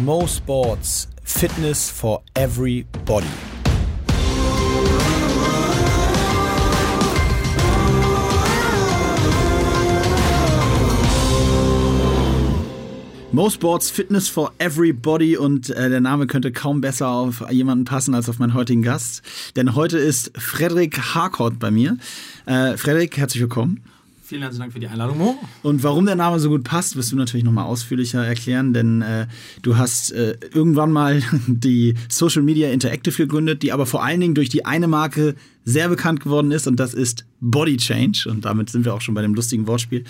Mo Sports Fitness for Everybody. Mo Sports Fitness for Everybody und äh, der Name könnte kaum besser auf jemanden passen als auf meinen heutigen Gast. Denn heute ist Frederik Harcourt bei mir. Äh, Frederik, herzlich willkommen. Vielen herzlichen Dank für die Einladung, Mo. Und warum der Name so gut passt, wirst du natürlich nochmal ausführlicher erklären, denn äh, du hast äh, irgendwann mal die Social Media Interactive gegründet, die aber vor allen Dingen durch die eine Marke sehr bekannt geworden ist und das ist Body Change. Und damit sind wir auch schon bei dem lustigen Wortspiel.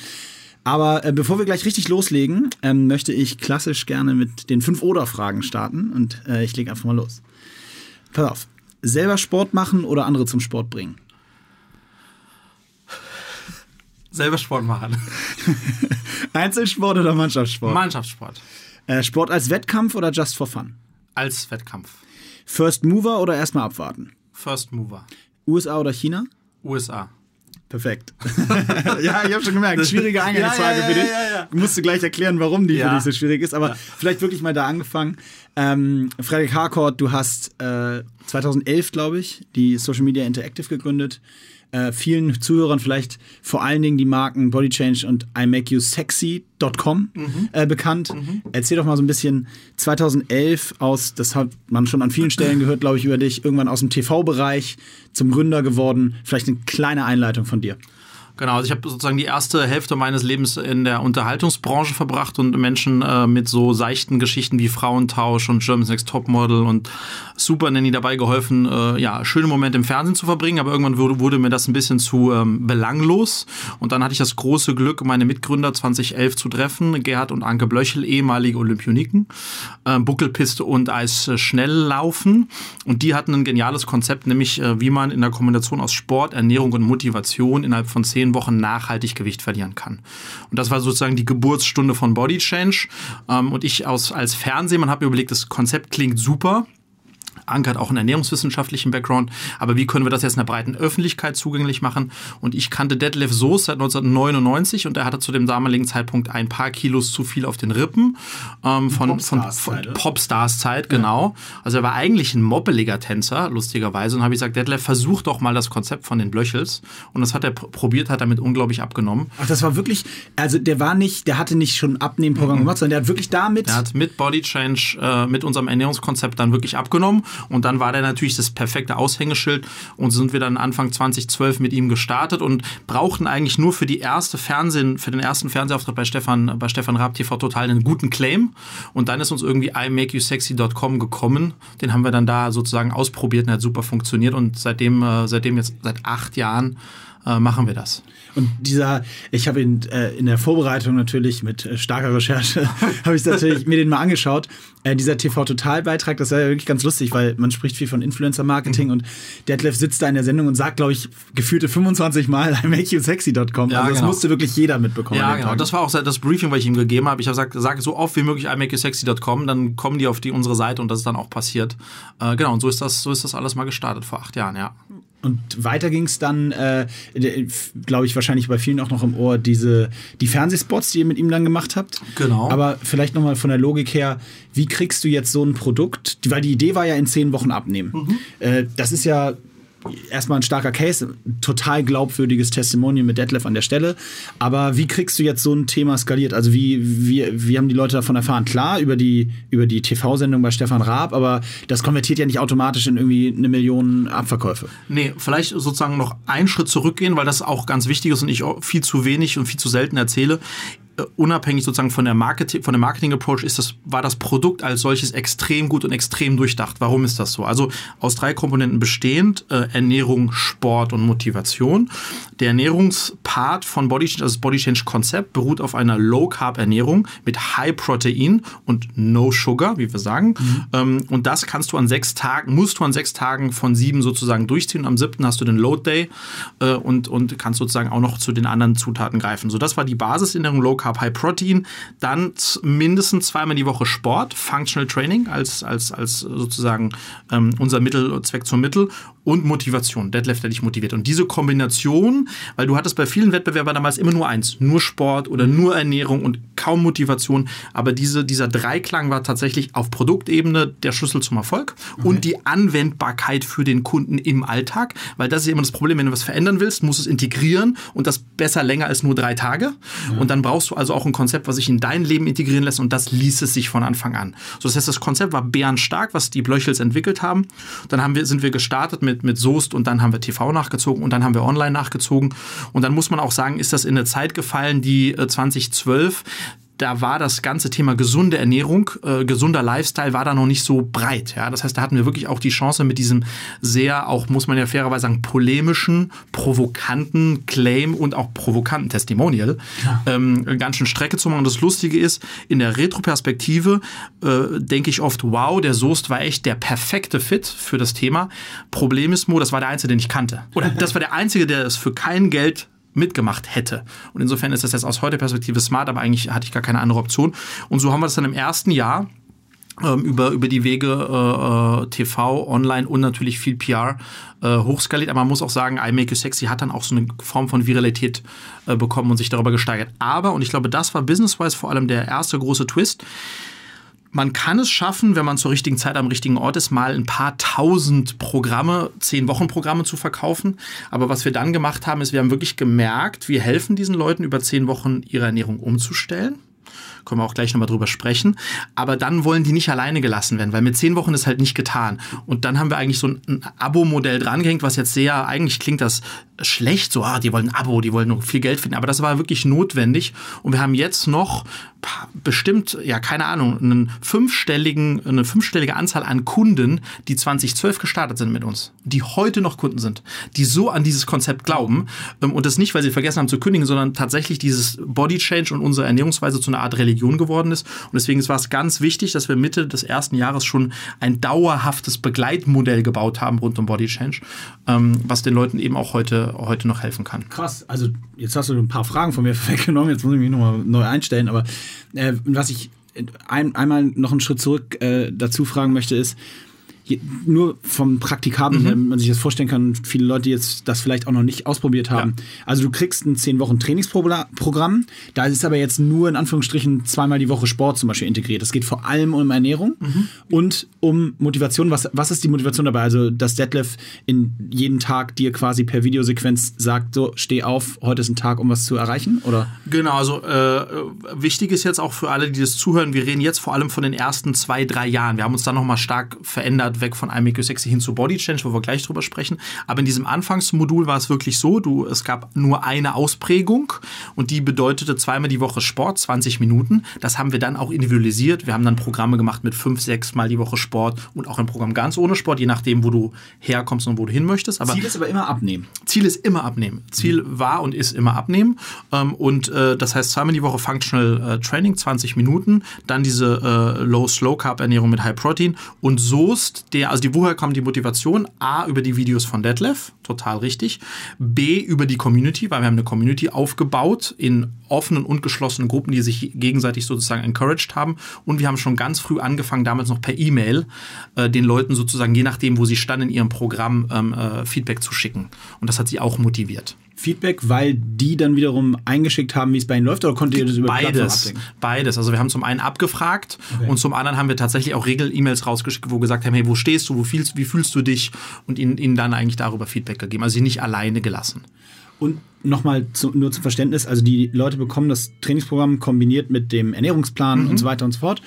Aber äh, bevor wir gleich richtig loslegen, ähm, möchte ich klassisch gerne mit den fünf Oder-Fragen starten und äh, ich lege einfach mal los. Pass auf. Selber Sport machen oder andere zum Sport bringen? Selber Sport machen. Einzelsport oder Mannschaftssport? Mannschaftssport. Äh, Sport als Wettkampf oder just for fun? Als Wettkampf. First Mover oder erstmal abwarten? First Mover. USA oder China? USA. Perfekt. ja, ich habe schon gemerkt, schwierige Eingangsfrage ja, ja, für dich. ja, ja. Musst du gleich erklären, warum die Ja. für dich so schwierig ist, aber vielleicht wirklich mal da angefangen. Ähm, Frederik Harcourt, du hast äh, 2011, glaube ich, die Social Media Interactive gegründet. Äh, vielen Zuhörern vielleicht vor allen Dingen die Marken Body Change und imakeyousexy.com Mhm. äh, bekannt. Erzähl doch mal so ein bisschen 2011 aus, das hat man schon an vielen Stellen gehört, glaube ich, über dich, irgendwann aus dem TV-Bereich zum Gründer geworden. Vielleicht eine kleine Einleitung von dir. Genau, also ich habe sozusagen die erste Hälfte meines Lebens in der Unterhaltungsbranche verbracht und Menschen äh, mit so seichten Geschichten wie Frauentausch und Germany's Next Topmodel und Super Nanny dabei geholfen, äh, ja, schöne Momente im Fernsehen zu verbringen, aber irgendwann wurde, wurde mir das ein bisschen zu ähm, belanglos. Und dann hatte ich das große Glück, meine Mitgründer 2011 zu treffen, Gerhard und Anke Blöchel, ehemalige Olympioniken, äh, Buckelpiste und Eisschnelllaufen. Und die hatten ein geniales Konzept, nämlich äh, wie man in der Kombination aus Sport, Ernährung und Motivation innerhalb von zehn Wochen nachhaltig Gewicht verlieren kann. Und das war sozusagen die Geburtsstunde von Body Change. Ähm, und ich aus, als Fernsehmann habe mir überlegt, das Konzept klingt super. Anke hat auch einen ernährungswissenschaftlichen Background, aber wie können wir das jetzt einer breiten Öffentlichkeit zugänglich machen? Und ich kannte Detlef Soos seit 1999 und er hatte zu dem damaligen Zeitpunkt ein paar Kilos zu viel auf den Rippen. Ähm, von, von, Popstars-Zeit, von oder? Popstars-Zeit, genau. Also er war eigentlich ein moppeliger Tänzer, lustigerweise. Und habe ich gesagt, Detlef, versuch doch mal das Konzept von den Blöchels. Und das hat er pr- probiert, hat damit unglaublich abgenommen. Ach, das war wirklich, also der war nicht, der hatte nicht schon Abnehmprogramm gemacht, sondern der hat wirklich damit. Er hat mit Body Change, äh, mit unserem Ernährungskonzept dann wirklich abgenommen. Und dann war der natürlich das perfekte Aushängeschild. Und sind wir dann Anfang 2012 mit ihm gestartet und brauchten eigentlich nur für die erste Fernsehen, für den ersten Fernsehauftritt bei Stefan, bei Stefan Raab TV total einen guten Claim. Und dann ist uns irgendwie imakeyousexy.com gekommen. Den haben wir dann da sozusagen ausprobiert und hat super funktioniert. Und seitdem, äh, seitdem jetzt seit acht Jahren äh, machen wir das. Und dieser, ich habe ihn äh, in der Vorbereitung natürlich mit äh, starker Recherche, habe ich natürlich mir den mal angeschaut. Äh, dieser TV-Total-Beitrag, das war ja wirklich ganz lustig, weil man spricht viel von Influencer-Marketing Mhm. und Detlef sitzt da in der Sendung und sagt, glaube ich, gefühlte 25 Mal imakeyousexy.com. Ja, also das genau. musste wirklich jeder mitbekommen. Ja, genau. Tag. Das war auch das Briefing, was ich ihm gegeben habe. Ich habe gesagt, sag so oft wie möglich imakeyousexy.com, dann kommen die auf die unsere Seite und das ist dann auch passiert. Äh, genau, und so ist das, so ist das alles mal gestartet vor acht Jahren, ja. Und weiter ging es dann, äh, glaube ich, wahrscheinlich bei vielen auch noch im Ohr, diese, die Fernsehspots, die ihr mit ihm dann gemacht habt. Genau. Aber vielleicht nochmal von der Logik her, wie kriegst du jetzt so ein Produkt, weil die Idee war ja in zehn Wochen abnehmen. Äh, das ist ja erstmal ein starker Case, total glaubwürdiges Testimonial mit Detlef an der Stelle. Aber wie kriegst du jetzt so ein Thema skaliert? Also wie, wie, wie haben die Leute davon erfahren? Klar, über die, über die TV-Sendung bei Stefan Raab, aber das konvertiert ja nicht automatisch in irgendwie eine Million Abverkäufe. Nee, vielleicht sozusagen noch einen Schritt zurückgehen, weil das auch ganz wichtig ist und ich auch viel zu wenig und viel zu selten erzähle. Äh, Unabhängig sozusagen von der Marketing, von dem Marketing-Approach ist das, war das Produkt als solches extrem gut und extrem durchdacht. Warum ist das so? Also aus drei Komponenten bestehend, äh, Ernährung, Sport und Motivation. Der Ernährungspart von Body Change, also das Body Change Konzept, beruht auf einer Low-Carb-Ernährung mit High Protein und No Sugar, wie wir sagen. Ähm, und das kannst du an sechs Tagen, musst du an sechs Tagen von sieben sozusagen durchziehen. Am siebten hast du den Load Day äh, und, und kannst sozusagen auch noch zu den anderen Zutaten greifen. So, das war die Basisernährung Low Carb, High Protein. Dann mindestens zweimal die Woche Sport, Functional Training als, als, als sozusagen ähm, unser Mittel, Zweck zum Mittel. Und Motivation. Deadlift, der dich motiviert. Und diese Kombination, weil du hattest bei vielen Wettbewerbern damals immer nur eins, nur Sport oder nur Ernährung und kaum Motivation. Aber diese, dieser Dreiklang war tatsächlich auf Produktebene der Schlüssel zum Erfolg okay. und die Anwendbarkeit für den Kunden im Alltag. Weil das ist immer das Problem, wenn du was verändern willst, musst du es integrieren und das besser länger als nur drei Tage. Ja. Und dann brauchst du also auch ein Konzept, was sich in dein Leben integrieren lässt und das ließ es sich von Anfang an. So, das heißt, das Konzept war bärenstark, was die Blöchels entwickelt haben. Dann haben wir, sind wir gestartet mit, mit Soest und dann haben wir TV nachgezogen und dann haben wir online nachgezogen. Und dann muss man auch sagen, ist das in eine Zeit gefallen, die 2012 äh, da war das ganze Thema gesunde Ernährung, äh, gesunder Lifestyle war da noch nicht so breit. Ja? Das heißt, da hatten wir wirklich auch die Chance mit diesem sehr, auch muss man ja fairerweise sagen, polemischen, provokanten Claim und auch provokanten Testimonial ja. ähm, ganz schön Strecke zu machen. Und das Lustige ist, in der Retroperspektive äh, denke ich oft, wow, der Soest war echt der perfekte Fit für das Thema. Problem ist, Mo, das war der Einzige, den ich kannte. Oder das war der Einzige, der es für kein Geld mitgemacht hätte. Und insofern ist das jetzt aus heutiger Perspektive smart, aber eigentlich hatte ich gar keine andere Option. Und so haben wir das dann im ersten Jahr ähm, über, über die Wege äh, äh TV, online und natürlich viel PR äh, hochskaliert. Aber man muss auch sagen, I Make You Sexy hat dann auch so eine Form von Viralität äh, bekommen und sich darüber gesteigert. Aber, und ich glaube, das war business-wise vor allem der erste große Twist, man kann es schaffen, wenn man zur richtigen Zeit am richtigen Ort ist, mal ein paar tausend Programme, zehn Wochen Programme zu verkaufen. Aber was wir dann gemacht haben, ist, wir haben wirklich gemerkt, wir helfen diesen Leuten über zehn Wochen ihre Ernährung umzustellen können wir auch gleich nochmal drüber sprechen. Aber dann wollen die nicht alleine gelassen werden, weil mit zehn Wochen ist halt nicht getan. Und dann haben wir eigentlich so ein, ein Abo-Modell drangehängt, was jetzt sehr, eigentlich klingt das schlecht, so, ah, die wollen ein Abo, die wollen nur viel Geld finden. Aber das war wirklich notwendig. Und wir haben jetzt noch bestimmt, ja, keine Ahnung, einen fünfstelligen, eine fünfstellige Anzahl an Kunden, die 2012 gestartet sind mit uns, die heute noch Kunden sind, die so an dieses Konzept glauben ähm, und das nicht, weil sie vergessen haben zu kündigen, sondern tatsächlich dieses Body Change und unsere Ernährungsweise zu einer Art Religion geworden ist. Und deswegen war es ganz wichtig, dass wir Mitte des ersten Jahres schon ein dauerhaftes Begleitmodell gebaut haben rund um Body Change, ähm, was den Leuten eben auch heute, heute noch helfen kann. Krass, also jetzt hast du ein paar Fragen von mir weggenommen, jetzt muss ich mich nochmal neu einstellen, aber äh, was ich ein, einmal noch einen Schritt zurück äh, dazu fragen möchte, ist, nur vom Praktikablen, mhm. damit man sich das vorstellen kann, viele Leute jetzt das vielleicht auch noch nicht ausprobiert haben. Ja. Also du kriegst ein 10 Wochen Trainingsprogramm, da ist aber jetzt nur in Anführungsstrichen zweimal die Woche Sport zum Beispiel integriert. Es geht vor allem um Ernährung mhm. und um Motivation. Was, was ist die Motivation dabei? Also, dass Detlef in jeden Tag dir quasi per Videosequenz sagt, so, steh auf, heute ist ein Tag, um was zu erreichen? Oder? Genau, also äh, wichtig ist jetzt auch für alle, die das zuhören, wir reden jetzt vor allem von den ersten zwei, drei Jahren. Wir haben uns da nochmal stark verändert weg von IMQ Sexy hin zu Body Change, wo wir gleich drüber sprechen. Aber in diesem Anfangsmodul war es wirklich so, du, es gab nur eine Ausprägung und die bedeutete zweimal die Woche Sport, 20 Minuten. Das haben wir dann auch individualisiert. Wir haben dann Programme gemacht mit fünf, sechs Mal die Woche Sport und auch ein Programm ganz ohne Sport, je nachdem, wo du herkommst und wo du hin möchtest. Aber Ziel ist aber immer abnehmen. Ziel ist immer abnehmen. Ziel mhm. war und ist immer abnehmen. Ähm, und äh, das heißt zweimal die Woche Functional äh, Training, 20 Minuten, dann diese äh, Low-Slow-Carb-Ernährung mit High Protein und Soest der, also die, woher kommt die Motivation? A, über die Videos von Detlef, total richtig. B, über die Community, weil wir haben eine Community aufgebaut in offenen und geschlossenen Gruppen, die sich gegenseitig sozusagen encouraged haben. Und wir haben schon ganz früh angefangen, damals noch per E-Mail, äh, den Leuten sozusagen, je nachdem, wo sie standen in ihrem Programm, ähm, äh, Feedback zu schicken. Und das hat sie auch motiviert. Feedback, weil die dann wiederum eingeschickt haben, wie es bei ihnen läuft, oder konntet ihr das über Beides, beides. Also wir haben zum einen abgefragt okay. und zum anderen haben wir tatsächlich auch Regel-E-Mails rausgeschickt, wo wir gesagt haben, hey, wo stehst du, wo fühlst, wie fühlst du dich und ihnen, ihnen dann eigentlich darüber Feedback gegeben. Also sie nicht alleine gelassen. Und nochmal zu, nur zum Verständnis, also die Leute bekommen das Trainingsprogramm kombiniert mit dem Ernährungsplan mhm. und so weiter und so fort.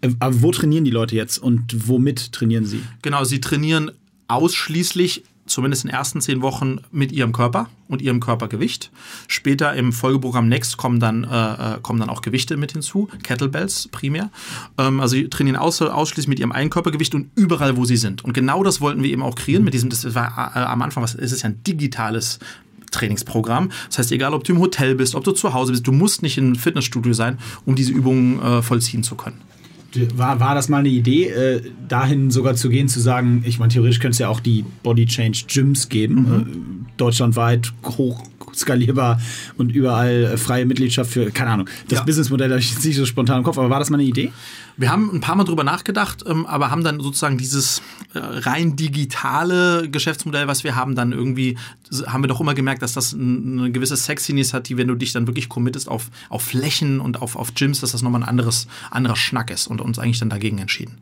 Äh, aber wo trainieren die Leute jetzt und womit trainieren sie? Genau, sie trainieren ausschließlich zumindest in den ersten zehn Wochen mit ihrem Körper und ihrem Körpergewicht. Später im Folgeprogramm Next kommen dann, äh, äh, kommen dann auch Gewichte mit hinzu, Kettlebells primär. Ähm, also sie trainieren aus, ausschließlich mit ihrem eigenen Körpergewicht und überall, wo sie sind. Und genau das wollten wir eben auch kreieren mit diesem, das war äh, am Anfang, was ist es ja ein digitales Trainingsprogramm. Das heißt, egal ob du im Hotel bist, ob du zu Hause bist, du musst nicht in ein Fitnessstudio sein, um diese Übungen äh, vollziehen zu können. War, war das mal eine Idee, äh, dahin sogar zu gehen, zu sagen, ich meine, theoretisch könnte es ja auch die Body Change Gyms geben, mhm. äh, deutschlandweit hoch hochskalierbar und überall äh, freie Mitgliedschaft für, keine Ahnung. Das Ja. Businessmodell habe ich jetzt nicht so spontan im Kopf, aber war das mal eine Idee? Wir haben ein paar Mal drüber nachgedacht, ähm, aber haben dann sozusagen dieses äh, rein digitale Geschäftsmodell, was wir haben, dann irgendwie, haben wir doch immer gemerkt, dass das eine gewisse Sexiness hat, die, wenn du dich dann wirklich committest auf, auf Flächen und auf, auf Gyms, dass das nochmal ein anderes, anderer Schnack ist und uns eigentlich dann dagegen entschieden.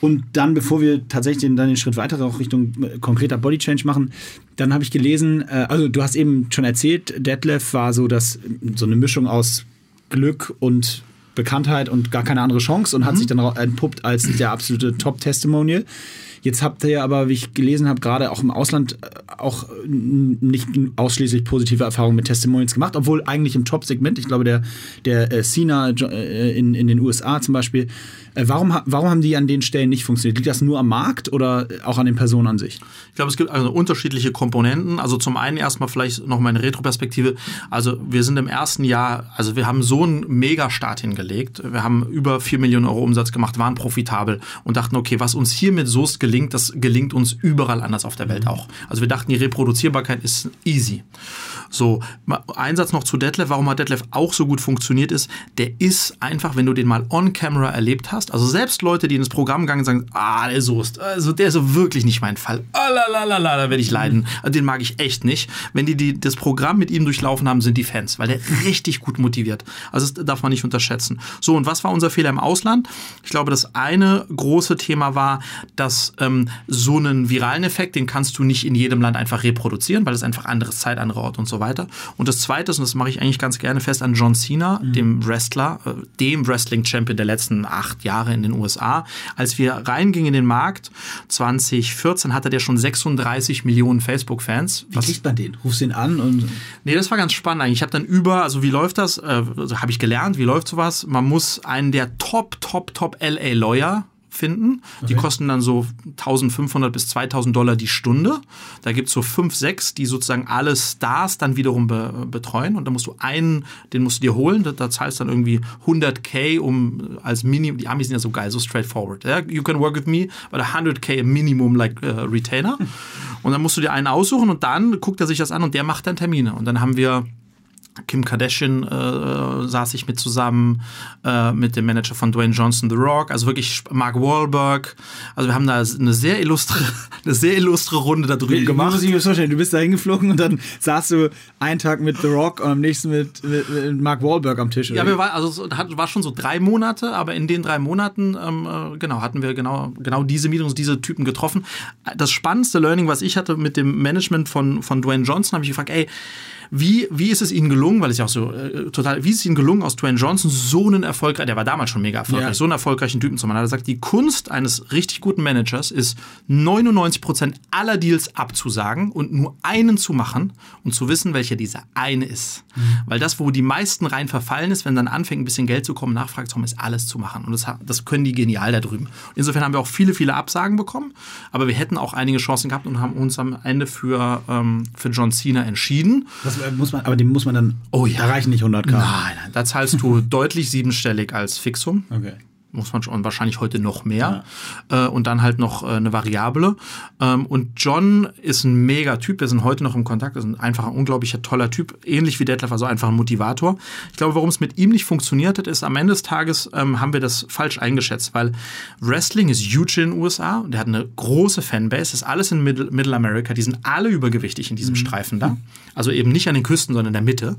Und dann, bevor wir tatsächlich den, dann den Schritt weiter auch Richtung äh, konkreter Body Change machen, dann habe ich gelesen, äh, also du hast eben schon erzählt, Detlef war so das, so eine Mischung aus Glück und Bekanntheit und gar keine andere Chance und hat sich dann entpuppt als der absolute Top-Testimonial. Jetzt habt ihr aber, wie ich gelesen habe, gerade auch im Ausland äh, auch nicht ausschließlich positive Erfahrungen mit Testimonials gemacht, obwohl eigentlich im Top-Segment, ich glaube, der, der äh, Cena äh, in, in den USA zum Beispiel, warum, ha- warum haben die an den Stellen nicht funktioniert? Liegt das nur am Markt oder auch an den Personen an sich? Ich glaube, es gibt also unterschiedliche Komponenten. Also zum einen erstmal vielleicht noch meine Retroperspektive. Also wir sind im ersten Jahr, also wir haben so einen Megastart hingelegt. Wir haben über 4 Millionen Euro Umsatz gemacht, waren profitabel und dachten, okay, was uns hier mit Soest gelingt, das gelingt uns überall anders auf der Welt auch. Also wir dachten, die Reproduzierbarkeit ist easy. So, ein Satz noch zu Detlef. Warum hat Detlef auch so gut funktioniert ist, der ist einfach, wenn du den mal on camera erlebt hast, also selbst Leute, die in das Programm gegangen sagen, ah, der Soest, also der ist so wirklich nicht mein Fall. Ah, la, la, la, la, da werde ich leiden. Den mag ich echt nicht. Wenn die, die das Programm mit ihm durchlaufen haben, sind die Fans, weil der richtig gut motiviert. Also das darf man nicht unterschätzen. So, und was war unser Fehler im Ausland? Ich glaube, das eine große Thema war, dass ähm, so einen viralen Effekt, den kannst du nicht in jedem Land einfach reproduzieren, weil es einfach anderes Zeit, andere Ort und so weiter. Und das zweite ist, und das mache ich eigentlich ganz gerne fest an John Cena, dem Wrestler, äh, dem Wrestling-Champion der letzten acht Jahre in den USA. Als wir reingingen in den Markt, 2014 hatte der schon 36 Millionen Facebook-Fans. Wie kriegt man den? Rufst den an und Nee, das war ganz spannend eigentlich. Ich habe dann über, also wie läuft das? Äh, also habe ich gelernt, wie läuft sowas? Man muss einen der Top, Top, Top LA Lawyer finden. Die kosten dann so 1500 bis 2000 Dollar die Stunde. Da gibt's so fünf, sechs, die sozusagen alle Stars dann wiederum be betreuen. Und da musst du einen, den musst du dir holen. Da, da zahlst du dann irgendwie 100k um als Minimum. Die Amis sind ja so geil, so straightforward. Ja? You can work with me, but 100k Minimum like uh, Retainer. Und dann musst du dir einen aussuchen und dann guckt er sich das an und der macht dann Termine. Und dann haben wir Kim Kardashian äh, saß ich mit zusammen, äh, mit dem Manager von Dwayne Johnson, The Rock, also wirklich Mark Wahlberg. Also wir haben da eine sehr illustre, eine sehr illustre Runde da drüben Wie gemacht. muss ich mir vorstellen? Du bist da hingeflogen und dann saßt du einen Tag mit The Rock und am nächsten mit, mit, mit Mark Wahlberg am Tisch. Ja, wir wie? war, also es war schon so drei Monate, aber in den drei Monaten, ähm, äh, genau, hatten wir genau, genau diese Meetings, diese Typen getroffen. Das spannendste Learning, was ich hatte mit dem Management von, von Dwayne Johnson, habe ich gefragt, ey, wie, wie ist es Ihnen gelungen, weil es ja auch so äh, total, wie ist es Ihnen gelungen, aus Dwayne Johnson so einen erfolgreichen, der war damals schon mega erfolgreich, Ja. so einen erfolgreichen Typen zu machen. Er hat gesagt, die Kunst eines richtig guten Managers ist, 99% aller Deals abzusagen und nur einen zu machen und zu wissen, welcher dieser eine ist. Weil das, wo die meisten rein verfallen ist, wenn dann anfängt, ein bisschen Geld zu kommen, nachfragt, ist alles zu machen. Und das, das können die genial da drüben. Insofern haben wir auch viele, viele Absagen bekommen, aber wir hätten auch einige Chancen gehabt und haben uns am Ende für, ähm, für John Cena entschieden. Das muss man, aber dem muss man dann. Oh ja. Da reichen nicht 100k. Nein, nein, da zahlst du deutlich siebenstellig als Fixum Okay. Muss man schon, wahrscheinlich heute noch mehr. Äh, und dann halt noch äh, eine Variable. Ähm, und John ist ein mega Typ, wir sind heute noch im Kontakt, ist ein einfach ein unglaublicher toller Typ, ähnlich wie Detlef, also einfach ein Motivator. Ich glaube, warum es mit ihm nicht funktioniert hat, ist, am Ende des Tages ähm, haben wir das falsch eingeschätzt, weil Wrestling ist huge in den USA und der hat eine große Fanbase, ist alles in Middle, Middle America, die sind alle übergewichtig in diesem Streifen da. Also eben nicht an den Küsten, sondern in der Mitte.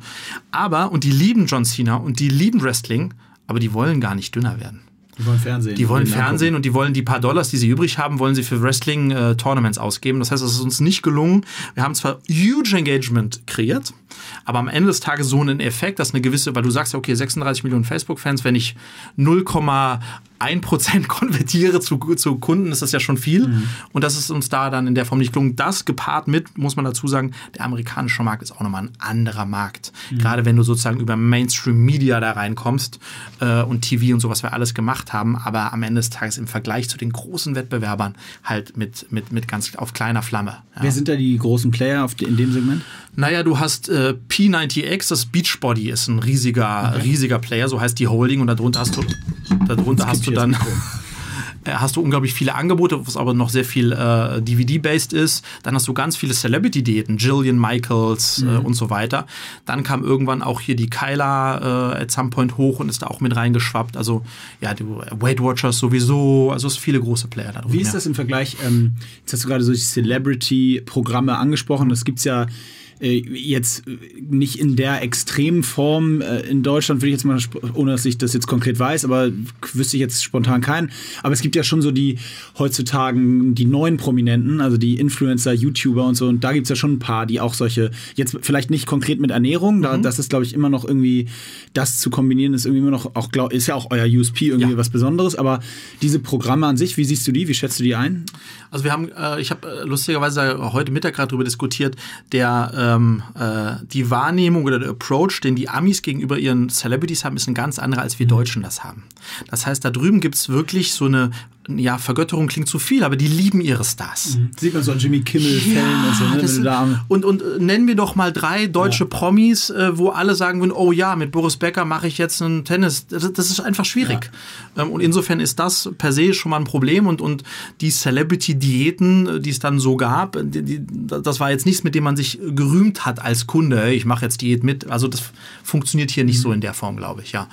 Aber, und die lieben John Cena und die lieben Wrestling, aber die wollen gar nicht dünner werden. Die wollen Fernsehen. Die wollen Fernsehen und die wollen die paar Dollars, die sie übrig haben, wollen sie für Wrestling-Tournaments ausgeben. Das heißt, es ist uns nicht gelungen. Wir haben zwar huge Engagement kreiert, aber am Ende des Tages so einen Effekt, dass eine gewisse, weil du sagst ja, okay, 36 Millionen Facebook-Fans, wenn ich 0,1% konvertiere zu, zu Kunden, ist das ja schon viel. Und das ist uns da dann in der Form nicht gelungen. Das gepaart mit, muss man dazu sagen, der amerikanische Markt ist auch nochmal ein anderer Markt. Gerade wenn du sozusagen über Mainstream-Media da reinkommst äh, und TV und so, was wir alles gemacht haben, aber am Ende des Tages im Vergleich zu den großen Wettbewerbern halt mit, mit, mit ganz auf kleiner Flamme. Ja. Wer sind da die großen Player auf in dem Segment? Naja, du hast äh, P90X, das Beachbody ist ein riesiger, riesiger Player, so heißt die Holding und darunter hast du, darunter hast du hier dann äh, hast du unglaublich viele Angebote, was aber noch sehr viel äh, DVD-based ist. Dann hast du ganz viele Celebrity-Diäten, Jillian Michaels äh, mhm. und so weiter. Dann kam irgendwann auch hier die Kyla äh, at some point hoch und ist da auch mit reingeschwappt. Also ja, die Weight Watchers sowieso, also es viele große Player da drin. Wie ist das im Vergleich? Ähm, jetzt hast du gerade solche Celebrity-Programme angesprochen. Das gibt es ja äh, jetzt nicht in der extremen Form äh, in Deutschland, würde ich jetzt mal, ohne dass ich das jetzt konkret weiß, aber wüsste ich jetzt spontan keinen. Aber es gibt ja schon so die heutzutage die neuen Prominenten, also die Influencer, YouTuber und so. Und da gibt es ja schon ein paar, die auch solche, jetzt vielleicht nicht konkret mit Ernährung, da, mhm. das ist, glaube ich, immer noch irgendwie, das zu kombinieren, ist irgendwie immer noch, auch, glaub, ist ja auch euer USP irgendwie ja. was Besonderes. Aber diese Programme an sich, wie siehst du die? Wie schätzt du die ein? Also wir haben, äh, ich habe äh, lustigerweise heute Mittag gerade darüber diskutiert, der äh, ähm, äh, die Wahrnehmung oder der Approach, den die Amis gegenüber ihren Celebrities haben, ist ein ganz anderer, als wir mhm. Deutschen das haben. Das heißt, da drüben gibt es wirklich so eine ja, Vergötterung klingt zu viel, aber die lieben ihre Stars. Mhm. Sieht man so an Jimmy Kimmel-Fällen ja, und so. Ne, und, und äh, nennen wir doch mal drei deutsche ja. Promis, äh, wo alle sagen würden, oh ja, mit Boris Becker mache ich jetzt einen Tennis. Das, das ist einfach schwierig. Ja. Ähm, und insofern ist das per se schon mal ein Problem. Und, und die Celebrity-Diäten, äh, die es dann so gab, die, die, das war jetzt nichts, mit dem man sich gerühmt hat als Kunde. Ich mache jetzt Diät mit. Also das funktioniert hier nicht mhm. so in der Form, glaube ich, ja.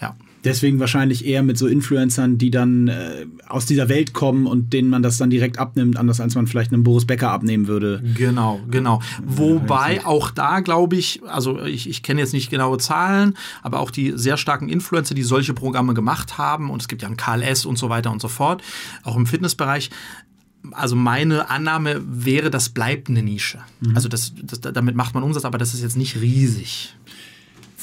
Ja. Deswegen wahrscheinlich eher mit so Influencern, die dann äh, aus dieser Welt kommen und denen man das dann direkt abnimmt, anders als man vielleicht einen Boris Becker abnehmen würde. Genau, genau. Wobei auch da glaube ich, also ich, ich kenne jetzt nicht genaue Zahlen, aber auch die sehr starken Influencer, die solche Programme gemacht haben, und es gibt ja einen KLS und so weiter und so fort, auch im Fitnessbereich, also meine Annahme wäre, das bleibt eine Nische. Mhm. Also das, das, damit macht man Umsatz, aber das ist jetzt nicht riesig.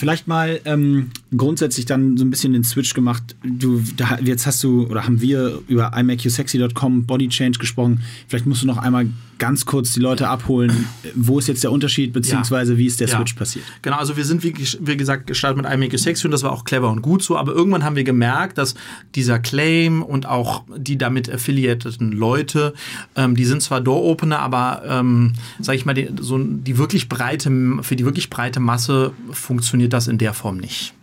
Vielleicht mal ähm, grundsätzlich dann so ein bisschen den Switch gemacht. Du, da, jetzt hast du oder haben wir über imakeyousexy.com Body Change gesprochen. Vielleicht musst du noch einmal ganz kurz die Leute abholen. Wo ist jetzt der Unterschied, beziehungsweise wie ist der Switch ja. passiert? Genau, also wir sind, wie, wie gesagt, gestartet mit iMakeYouSexy und das war auch clever und gut so. Aber irgendwann haben wir gemerkt, dass dieser Claim und auch die damit affiliateten Leute, ähm, die sind zwar Door-Opener, aber, ähm, sag ich mal, die, so die wirklich breite, für die wirklich breite Masse funktioniert das in der Form nicht.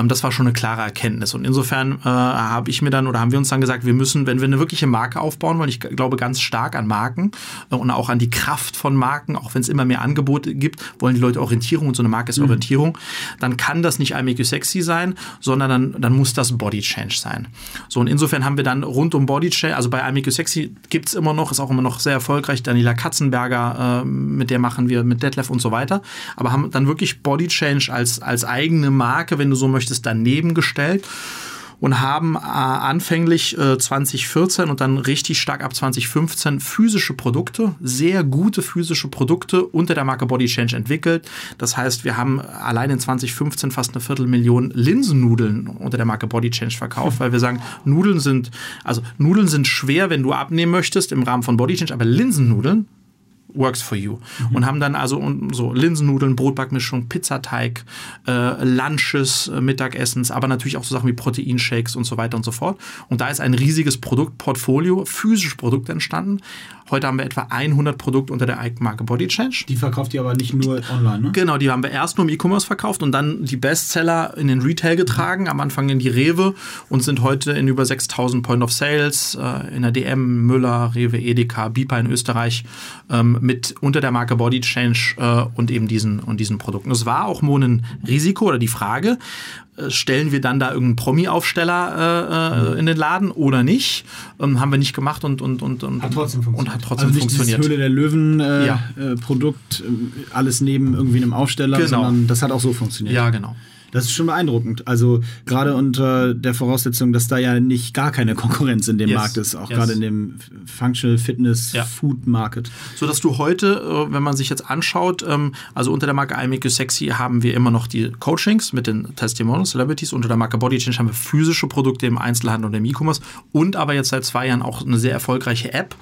Ähm, das war schon eine klare Erkenntnis. Und insofern äh, habe ich mir dann oder haben wir uns dann gesagt, wir müssen, wenn wir eine wirkliche Marke aufbauen wollen, ich glaube ganz stark an Marken äh, und auch an die Kraft von Marken, auch wenn es immer mehr Angebote gibt, wollen die Leute Orientierung und so eine Marke ist mhm. Orientierung, dann kann das nicht I Make You Sexy sein, sondern dann, dann muss das Body Change sein. So, und insofern haben wir dann rund um Body Change, also bei I Make You Sexy gibt es immer noch, ist auch immer noch sehr erfolgreich, Daniela Katzenberger, äh, mit der machen wir mit Detlef und so weiter, aber haben dann wirklich Body Change als, als eigene Marke, wenn du so möchtest, es daneben gestellt und haben äh, anfänglich äh, 2014 und dann richtig stark ab 2015 physische Produkte, sehr gute physische Produkte unter der Marke Body Change entwickelt. Das heißt, wir haben allein in 2015 fast eine Viertelmillion Linsennudeln unter der Marke Body Change verkauft, weil wir sagen, Nudeln sind, also Nudeln sind schwer, wenn du abnehmen möchtest im Rahmen von Body Change, aber Linsennudeln works for you. Mhm. Und haben dann also so Linsennudeln, Brotbackmischung, Pizzateig, äh, Lunches, äh, Mittagessens, aber natürlich auch so Sachen wie Proteinshakes und so weiter und so fort. Und da ist ein riesiges Produktportfolio, physische Produkte entstanden. Heute haben wir etwa 100 Produkte unter der Eigenmarke Body Change. Die verkauft ihr aber nicht nur online, ne? Genau, die haben wir erst nur im E-Commerce verkauft und dann die Bestseller in den Retail getragen, am Anfang in die Rewe und sind heute in über 6000 Point of Sales, äh, in der DM, Müller, Rewe, Edeka, Bipa in Österreich, ähm, mit unter der Marke Body Change äh, und eben diesen, und diesen Produkten. Es war auch ein Risiko oder die Frage, stellen wir dann da irgendeinen Promi-Aufsteller äh, äh, in den Laden oder nicht? Ähm, haben wir nicht gemacht und, und, und, und hat trotzdem funktioniert. Und hat trotzdem also nicht funktioniert. Höhle der Löwen äh, ja. Äh, Produkt, alles neben irgendwie einem Aufsteller, genau. sondern das hat auch so funktioniert. Ja, genau. Das ist schon beeindruckend. Also gerade unter der Voraussetzung, dass da ja nicht gar keine Konkurrenz in dem yes. Markt ist, auch yes. gerade in dem Functional Fitness ja. Food Market. So dass du heute, äh, wenn man sich jetzt anschaut, ähm, also unter der Marke I Make You Sexy haben wir immer noch die Coachings mit den Testimonials, Celebrities. Unter der Marke Body Change haben wir physische Produkte im Einzelhandel und im E-Commerce und aber jetzt seit zwei Jahren auch eine sehr erfolgreiche App,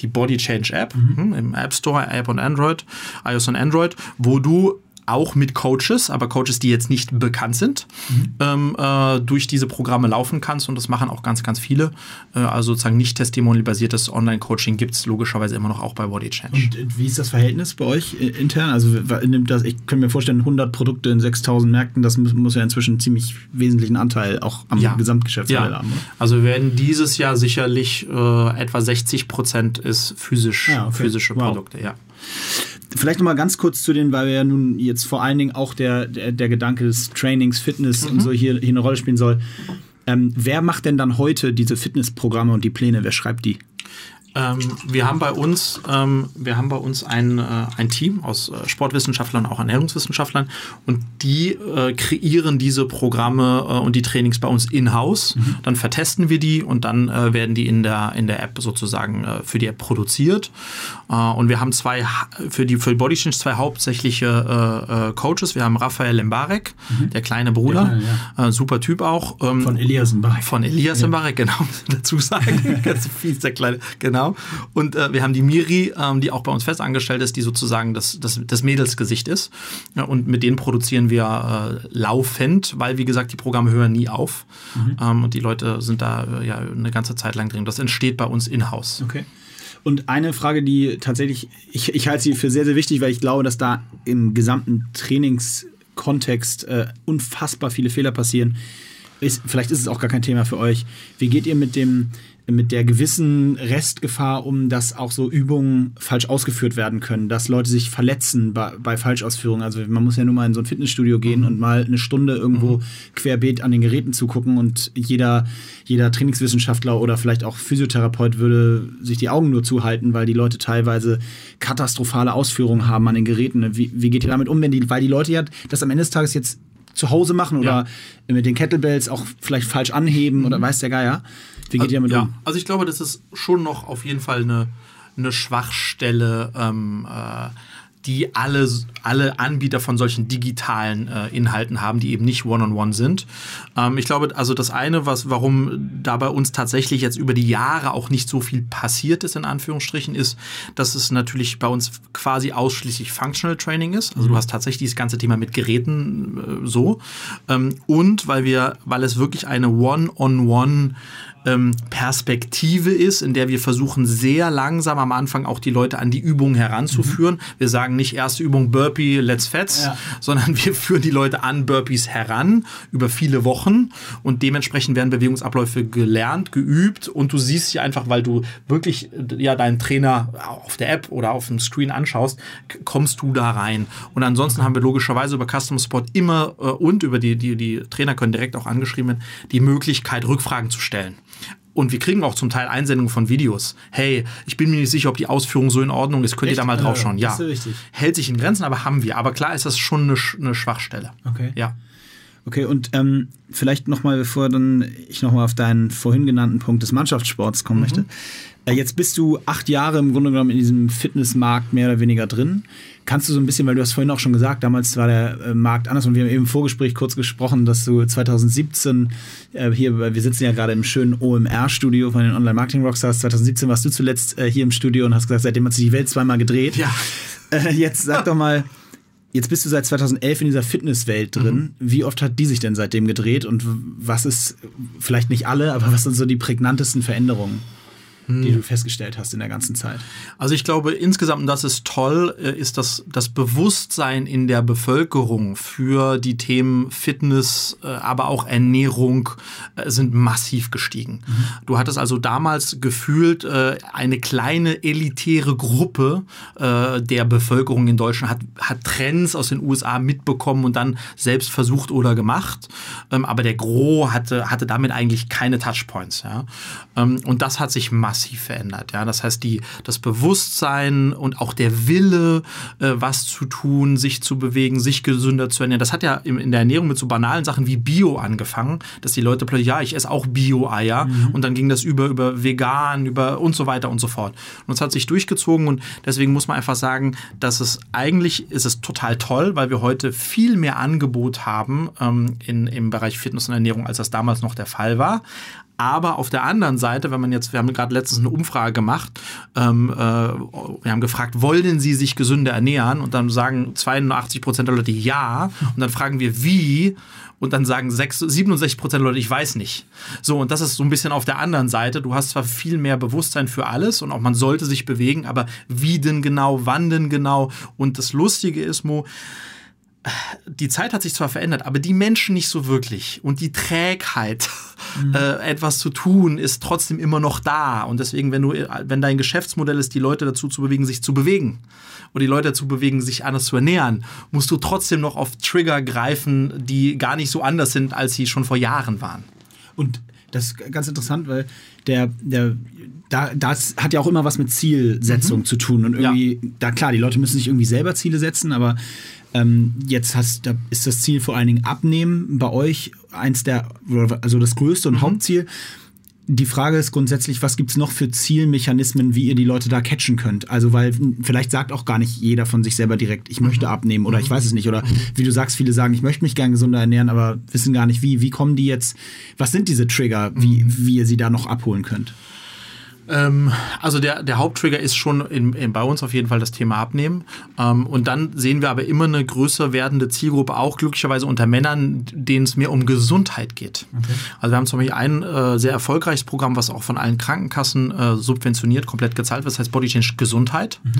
die Body Change App mhm. Hm, im App Store, App und Android, iOS und Android, wo du auch mit Coaches, aber Coaches, die jetzt nicht bekannt sind, mhm. ähm, äh, durch diese Programme laufen kannst. Und das machen auch ganz, ganz viele. Äh, also sozusagen nicht testimonial-basiertes Online-Coaching gibt es logischerweise immer noch auch bei Body Change. Und äh, wie ist das Verhältnis bei euch äh, intern? Also ich kann mir vorstellen, 100 Produkte in 6000 Märkten, das muss, ja inzwischen ziemlich wesentlichen Anteil auch am ja. Gesamtgeschäftsmodell ja. haben. Oder? Also wir werden dieses Jahr sicherlich äh, etwa 60 Prozent ist physisch, ja, okay. physische wow. Produkte, ja. Vielleicht noch mal ganz kurz zu den, weil wir ja nun jetzt vor allen Dingen auch der, der, der Gedanke des Trainings, Fitness mhm. und so hier, hier eine Rolle spielen soll. Ähm, wer macht denn dann heute diese Fitnessprogramme und die Pläne? Wer schreibt die? Ähm, wir haben bei uns, ähm, wir haben bei uns ein, äh, ein Team aus äh, Sportwissenschaftlern, auch Ernährungswissenschaftlern und die äh, kreieren diese Programme äh, und die Trainings bei uns in-house. Mhm. Dann vertesten wir die und dann äh, werden die in der, in der App sozusagen äh, für die App produziert. und wir haben zwei, für die für Body Change zwei hauptsächliche Coaches. Wir haben Raphael Lembarek, mhm. der kleine Bruder, ja, ja. super Typ auch. Ähm, von Elias Mbarek. Von Elias ja. Mbarek, genau, dazu sagen. Ganz fies, der kleine, genau. Genau. Und äh, wir haben die Miri, ähm, die auch bei uns fest angestellt ist, die sozusagen das, das, das Mädelsgesicht ist. Ja, und mit denen produzieren wir äh, laufend, weil, wie gesagt, die Programme hören nie auf. Mhm. Ähm, und die Leute sind da äh, ja eine ganze Zeit lang drin. Das entsteht bei uns in-house. Okay. Und eine Frage, die tatsächlich, ich, ich halte sie für sehr, sehr wichtig, weil ich glaube, dass da im gesamten Trainingskontext äh, unfassbar viele Fehler passieren. Ist, vielleicht ist es auch gar kein Thema für euch. Wie geht ihr mit dem mit der gewissen Restgefahr um, dass auch so Übungen falsch ausgeführt werden können, dass Leute sich verletzen bei, bei Falschausführungen. Also man muss ja nur mal in so ein Fitnessstudio gehen mhm. und mal eine Stunde irgendwo mhm. querbeet an den Geräten zugucken und jeder, jeder Trainingswissenschaftler oder vielleicht auch Physiotherapeut würde sich die Augen nur zuhalten, weil die Leute teilweise katastrophale Ausführungen haben an den Geräten. Wie, wie geht ihr damit um, wenn die, weil die Leute ja das am Ende des Tages jetzt zu Hause machen oder ja. mit den Kettlebells auch vielleicht falsch anheben mhm. oder weiß der Geier. Wie geht also, ihr damit ja, um? Also ich glaube, das ist schon noch auf jeden Fall eine, eine Schwachstelle, ähm, äh, die alle, alle Anbieter von solchen digitalen äh, Inhalten haben, die eben nicht One-on-One -on -one sind. Ähm, ich glaube, also das eine, was, warum da bei uns tatsächlich jetzt über die Jahre auch nicht so viel passiert ist, in Anführungsstrichen, ist, dass es natürlich bei uns quasi ausschließlich Functional Training ist. Also mhm. du hast tatsächlich das ganze Thema mit Geräten äh, so. Ähm, und weil wir, weil es wirklich eine One-on-One -on -One ähm, Perspektive ist, in der wir versuchen, sehr langsam am Anfang auch die Leute an die Übungen heranzuführen. Mhm. Wir sagen nicht erste Übung Burpee, let's fets, ja. sondern wir führen die Leute an Burpees heran über viele Wochen und dementsprechend werden Bewegungsabläufe gelernt, geübt und du siehst sie einfach, weil du wirklich ja deinen Trainer auf der App oder auf dem Screen anschaust, kommst du da rein. Und ansonsten haben wir logischerweise über Custom Sport immer äh, und über die, die, die Trainer können direkt auch angeschrieben werden, die Möglichkeit, Rückfragen zu stellen. Und wir kriegen auch zum Teil Einsendungen von Videos. Hey, ich bin mir nicht sicher, ob die Ausführung so in Ordnung ist. Könnt Echt? ihr da mal drauf schauen? Ja. Hält sich in Grenzen, aber haben wir. Aber klar ist das schon eine, eine Schwachstelle. Okay. Ja. Okay, und ähm, vielleicht nochmal, bevor dann ich nochmal auf deinen vorhin genannten Punkt des Mannschaftssports kommen mhm. möchte. Äh, jetzt bist du acht Jahre im Grunde genommen in diesem Fitnessmarkt mehr oder weniger drin. Kannst du so ein bisschen, weil du hast vorhin auch schon gesagt, damals war der äh, Markt anders und wir haben eben im Vorgespräch kurz gesprochen, dass du 2017 äh, hier, wir sitzen ja gerade im schönen OMR-Studio von den Online-Marketing-Rockstars, 2017 warst du zuletzt äh, hier im Studio und hast gesagt, seitdem hat sich die Welt zweimal gedreht. Ja. Äh, jetzt sag doch mal, Jetzt bist du seit 2011 in dieser Fitnesswelt drin. Mhm. Wie oft hat die sich denn seitdem gedreht und was ist, vielleicht nicht alle, aber was sind so die prägnantesten Veränderungen? Die du festgestellt hast in der ganzen Zeit? Also ich glaube insgesamt, und das ist toll, äh, ist das, das Bewusstsein in der Bevölkerung für die Themen Fitness, äh, aber auch Ernährung äh, sind massiv gestiegen. Mhm. Du hattest also damals gefühlt eine kleine elitäre Gruppe der Bevölkerung in Deutschland hat, hat Trends aus den USA mitbekommen und dann selbst versucht oder gemacht. Ähm, aber der Gros hatte, hatte damit eigentlich keine Touchpoints. Ähm, und das hat sich massiv massiv verändert. Ja, das heißt, die, das Bewusstsein und auch der Wille, äh, was zu tun, sich zu bewegen, sich gesünder zu ernähren. Das hat ja in der Ernährung mit so banalen Sachen wie Bio angefangen, dass die Leute plötzlich, ja, ich esse auch Bio-Eier mhm. und dann ging das über, über vegan, über und so weiter und so fort. Und es hat sich durchgezogen und deswegen muss man einfach sagen, dass es eigentlich ist es total toll, weil wir heute viel mehr Angebot haben ähm, in, im Bereich Fitness und Ernährung, als das damals noch der Fall war. Aber auf der anderen Seite, wenn man jetzt, wir haben gerade letztens eine Umfrage gemacht, ähm, äh, wir haben gefragt, wollen Sie sich gesünder ernähren? Und dann sagen 82 Prozent der Leute ja. Und dann fragen wir, wie? Und dann sagen 6, 67 Prozent der Leute, ich weiß nicht. So, und das ist so ein bisschen auf der anderen Seite. Du hast zwar viel mehr Bewusstsein für alles und auch man sollte sich bewegen, aber wie denn genau, wann denn genau? Und das Lustige ist, Mo, die Zeit hat sich zwar verändert, aber die Menschen nicht so wirklich. Und die Trägheit, mhm. äh, etwas zu tun, ist trotzdem immer noch da. Und deswegen, wenn du, wenn dein Geschäftsmodell ist, die Leute dazu zu bewegen, sich zu bewegen, oder die Leute dazu bewegen, sich anders zu ernähren, musst du trotzdem noch auf Trigger greifen, die gar nicht so anders sind, als sie schon vor Jahren waren. Und das ist ganz interessant, weil der, der da, das hat ja auch immer was mit Zielsetzung mhm. zu tun. Und irgendwie, ja. da klar, die Leute müssen sich irgendwie selber Ziele setzen, aber ähm, jetzt hast, da ist das Ziel vor allen Dingen Abnehmen bei euch eins der, also das größte und mhm. Hauptziel. Die Frage ist grundsätzlich, was gibt es noch für Zielmechanismen, wie ihr die Leute da catchen könnt? Also, weil vielleicht sagt auch gar nicht jeder von sich selber direkt, ich möchte mhm. abnehmen oder ich weiß es nicht. Oder mhm. wie du sagst, viele sagen, ich möchte mich gern gesunder ernähren, aber wissen gar nicht wie. Wie kommen die jetzt, was sind diese Trigger, wie, wie ihr sie da noch abholen könnt? Ähm, also der, der Haupttrigger ist schon in, in, bei uns auf jeden Fall das Thema Abnehmen. Ähm, und dann sehen wir aber immer eine größer werdende Zielgruppe, auch glücklicherweise unter Männern, denen es mehr um Gesundheit geht. Okay. Also wir haben zum Beispiel ein äh, sehr erfolgreiches Programm, was auch von allen Krankenkassen äh, subventioniert, komplett gezahlt wird. Das heißt Body Change Gesundheit. Mhm.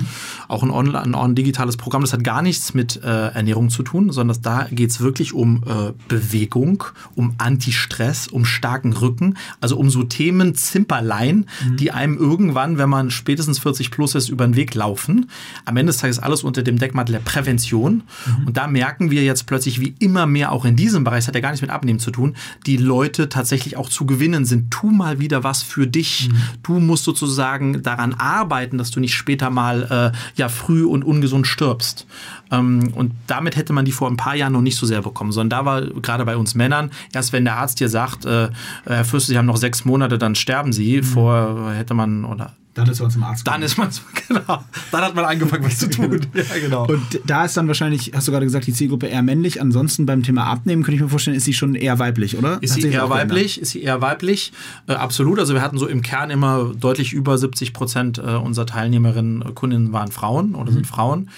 Auch ein, online, ein, digitales Programm. Das hat gar nichts mit äh, Ernährung zu tun, sondern da geht es wirklich um äh, Bewegung, um Anti-Stress, um starken Rücken, also um so Themen Zimperlein, mhm. die einem irgendwann, wenn man spätestens 40 plus ist, über den Weg laufen. Am Ende des Tages alles unter dem Deckmantel der Prävention. Mhm. Und da merken wir jetzt plötzlich, wie immer mehr auch in diesem Bereich, das hat ja gar nichts mit Abnehmen zu tun, die Leute tatsächlich auch zu gewinnen sind. Tu mal wieder was für dich. Mhm. Du musst sozusagen daran arbeiten, dass du nicht später mal äh, ja früh und ungesund stirbst. Ähm, und damit hätte man die vor ein paar Jahren noch nicht so sehr bekommen, sondern da war gerade bei uns Männern, erst wenn der Arzt dir sagt, äh, Herr Fürst, Sie haben noch sechs Monate, dann sterben Sie, mhm. vor hätte man oder dann ist man zum Arzt. Dann ist man, genau. Dann hat man angefangen, was zu tun. ja, genau. Und da ist dann wahrscheinlich, hast du gerade gesagt, die Zielgruppe eher männlich. Ansonsten beim Thema Abnehmen könnte ich mir vorstellen, ist sie schon eher weiblich, oder? Ist sie eher weiblich? Ist sie eher weiblich? Äh, absolut. Also wir hatten so im Kern immer deutlich über 70 Prozent äh, unserer Teilnehmerinnen, äh, Kundinnen waren Frauen oder mhm. sind Frauen.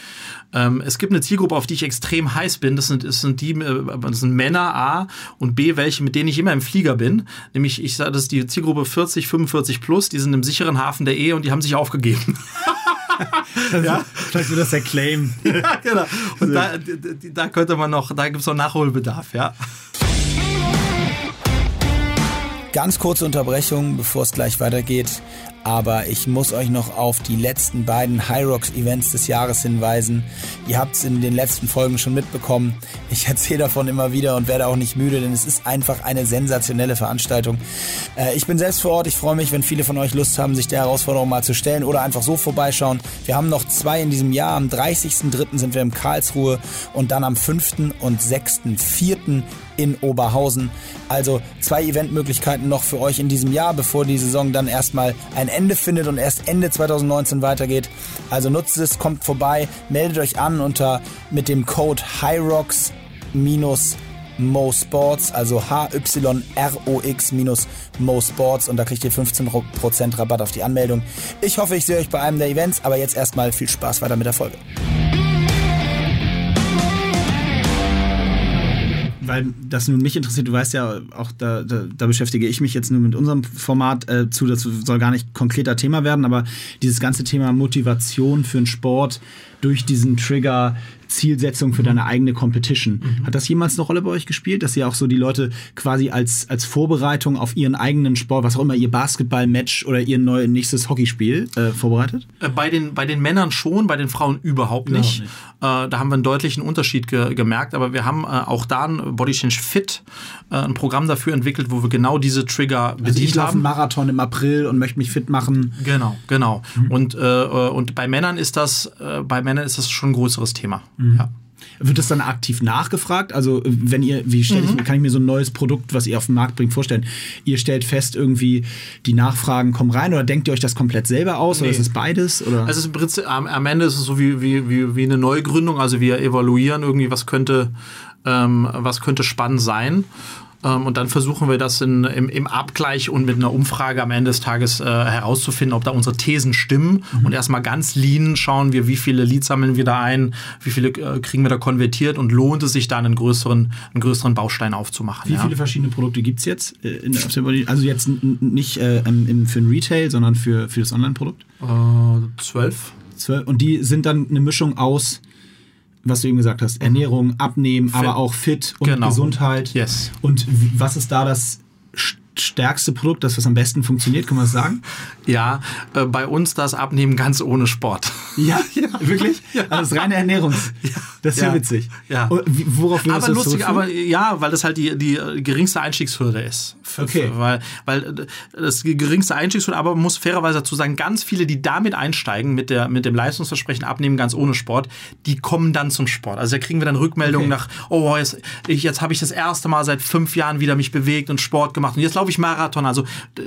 Ähm, es gibt eine Zielgruppe, auf die ich extrem heiß bin. Das sind, das sind die, äh, das sind Männer A und B, welche, mit denen ich immer im Flieger bin. Nämlich, ich sage, das ist die Zielgruppe 40, 45 plus. Die sind im sicheren Hafen der Ehe und die haben sich aufgegeben. ja? Vielleicht wird das der Claim. ja, genau. Und da, da könnte man noch, da gibt es noch Nachholbedarf, ja. Ganz kurze Unterbrechung, bevor es gleich weitergeht aber ich muss euch noch auf die letzten beiden Hyrox Events des Jahres hinweisen. Ihr habt es in den letzten Folgen schon mitbekommen. Ich erzähle davon immer wieder und werde auch nicht müde, denn es ist einfach eine sensationelle Veranstaltung. Äh, ich bin selbst vor Ort. Ich freue mich, wenn viele von euch Lust haben, sich der Herausforderung mal zu stellen oder einfach so vorbeischauen. Wir haben noch zwei in diesem Jahr. Am 30.03. sind wir in Karlsruhe und dann am 5. und 6.04 in Oberhausen. Also zwei Eventmöglichkeiten noch für euch in diesem Jahr, bevor die Saison dann erstmal ein Ende findet und erst Ende 2019 weitergeht. Also nutzt es, kommt vorbei, meldet euch an unter mit dem Code HYROX Mo Sports, also H-Y-R-O-X minus Mo Sports und da kriegt ihr 15% Rabatt auf die Anmeldung. Ich hoffe, ich sehe euch bei einem der Events, aber jetzt erstmal viel Spaß weiter mit der Folge. Weil das nun mich interessiert, du weißt ja auch, da, da, da beschäftige ich mich jetzt nur mit unserem Format äh, zu, das soll gar nicht konkreter Thema werden, aber dieses ganze Thema Motivation für einen Sport durch diesen Trigger Zielsetzung für deine eigene Competition. Mhm. Hat das jemals eine Rolle bei euch gespielt, dass ihr auch so die Leute quasi als, als Vorbereitung auf ihren eigenen Sport, was auch immer, ihr Basketball-Match oder ihr neues nächstes Hockeyspiel äh, vorbereitet? Äh, bei den, bei den Männern schon, bei den Frauen überhaupt nicht. nicht. Äh, da haben wir einen deutlichen Unterschied ge gemerkt, aber wir haben äh, auch da ein Body Change Fit, äh, ein Programm dafür entwickelt, wo wir genau diese Trigger also bedient ich haben. einen Marathon im April und möchte mich fit machen. Genau, genau. Mhm. Und, äh, und bei Männern ist das, bei Männern ist das schon ein größeres Thema. Mhm. Ja. Wird das dann aktiv nachgefragt? Also, wenn ihr, wie stelle ich, mhm. kann ich mir so ein neues Produkt, was ihr auf den Markt bringt, vorstellen? Ihr stellt fest, irgendwie, die Nachfragen kommen rein oder denkt ihr euch das komplett selber aus nee. oder ist es beides? Oder? Also, im Prinzip, am, am Ende ist es so wie, wie, wie, wie eine Neugründung. Also, wir evaluieren irgendwie, was könnte, ähm, was könnte spannend sein. Ähm, und dann versuchen wir das in, im, im, Abgleich und mit einer Umfrage am Ende des Tages äh, herauszufinden, ob da unsere Thesen stimmen. Mhm. Und erstmal ganz lean schauen wir, wie viele Leads sammeln wir da ein, wie viele äh, kriegen wir da konvertiert und lohnt es sich dann einen größeren, einen größeren Baustein aufzumachen. Wie ja? viele verschiedene Produkte gibt es jetzt? Äh, in, also jetzt nicht äh, für den Retail, sondern für, für das Online-Produkt? Äh, zwölf. zwölf. Und die sind dann eine Mischung aus was du eben gesagt hast, Ernährung, Abnehmen, fit. aber auch fit und genau. Gesundheit. Yes. Und was ist da das stärkste Produkt, das was am besten funktioniert, kann man das sagen? Ja, äh, bei uns das Abnehmen ganz ohne Sport. Ja, ja wirklich? Ja. Also das reine Ernährung. Ja. Das ist ja, witzig. Ja. worauf aber das lustig, aber ja, weil das halt die, die geringste Einstiegshürde ist. Okay. Weil, weil das die geringste Einstiegshürde, aber man muss fairerweise dazu sagen, ganz viele, die damit einsteigen, mit, der, mit dem Leistungsversprechen abnehmen, ganz ohne Sport, die kommen dann zum Sport. Also da kriegen wir dann Rückmeldungen okay. nach, oh, jetzt, jetzt habe ich das erste Mal seit fünf Jahren wieder mich bewegt und Sport gemacht und jetzt laufe ich Marathon. Also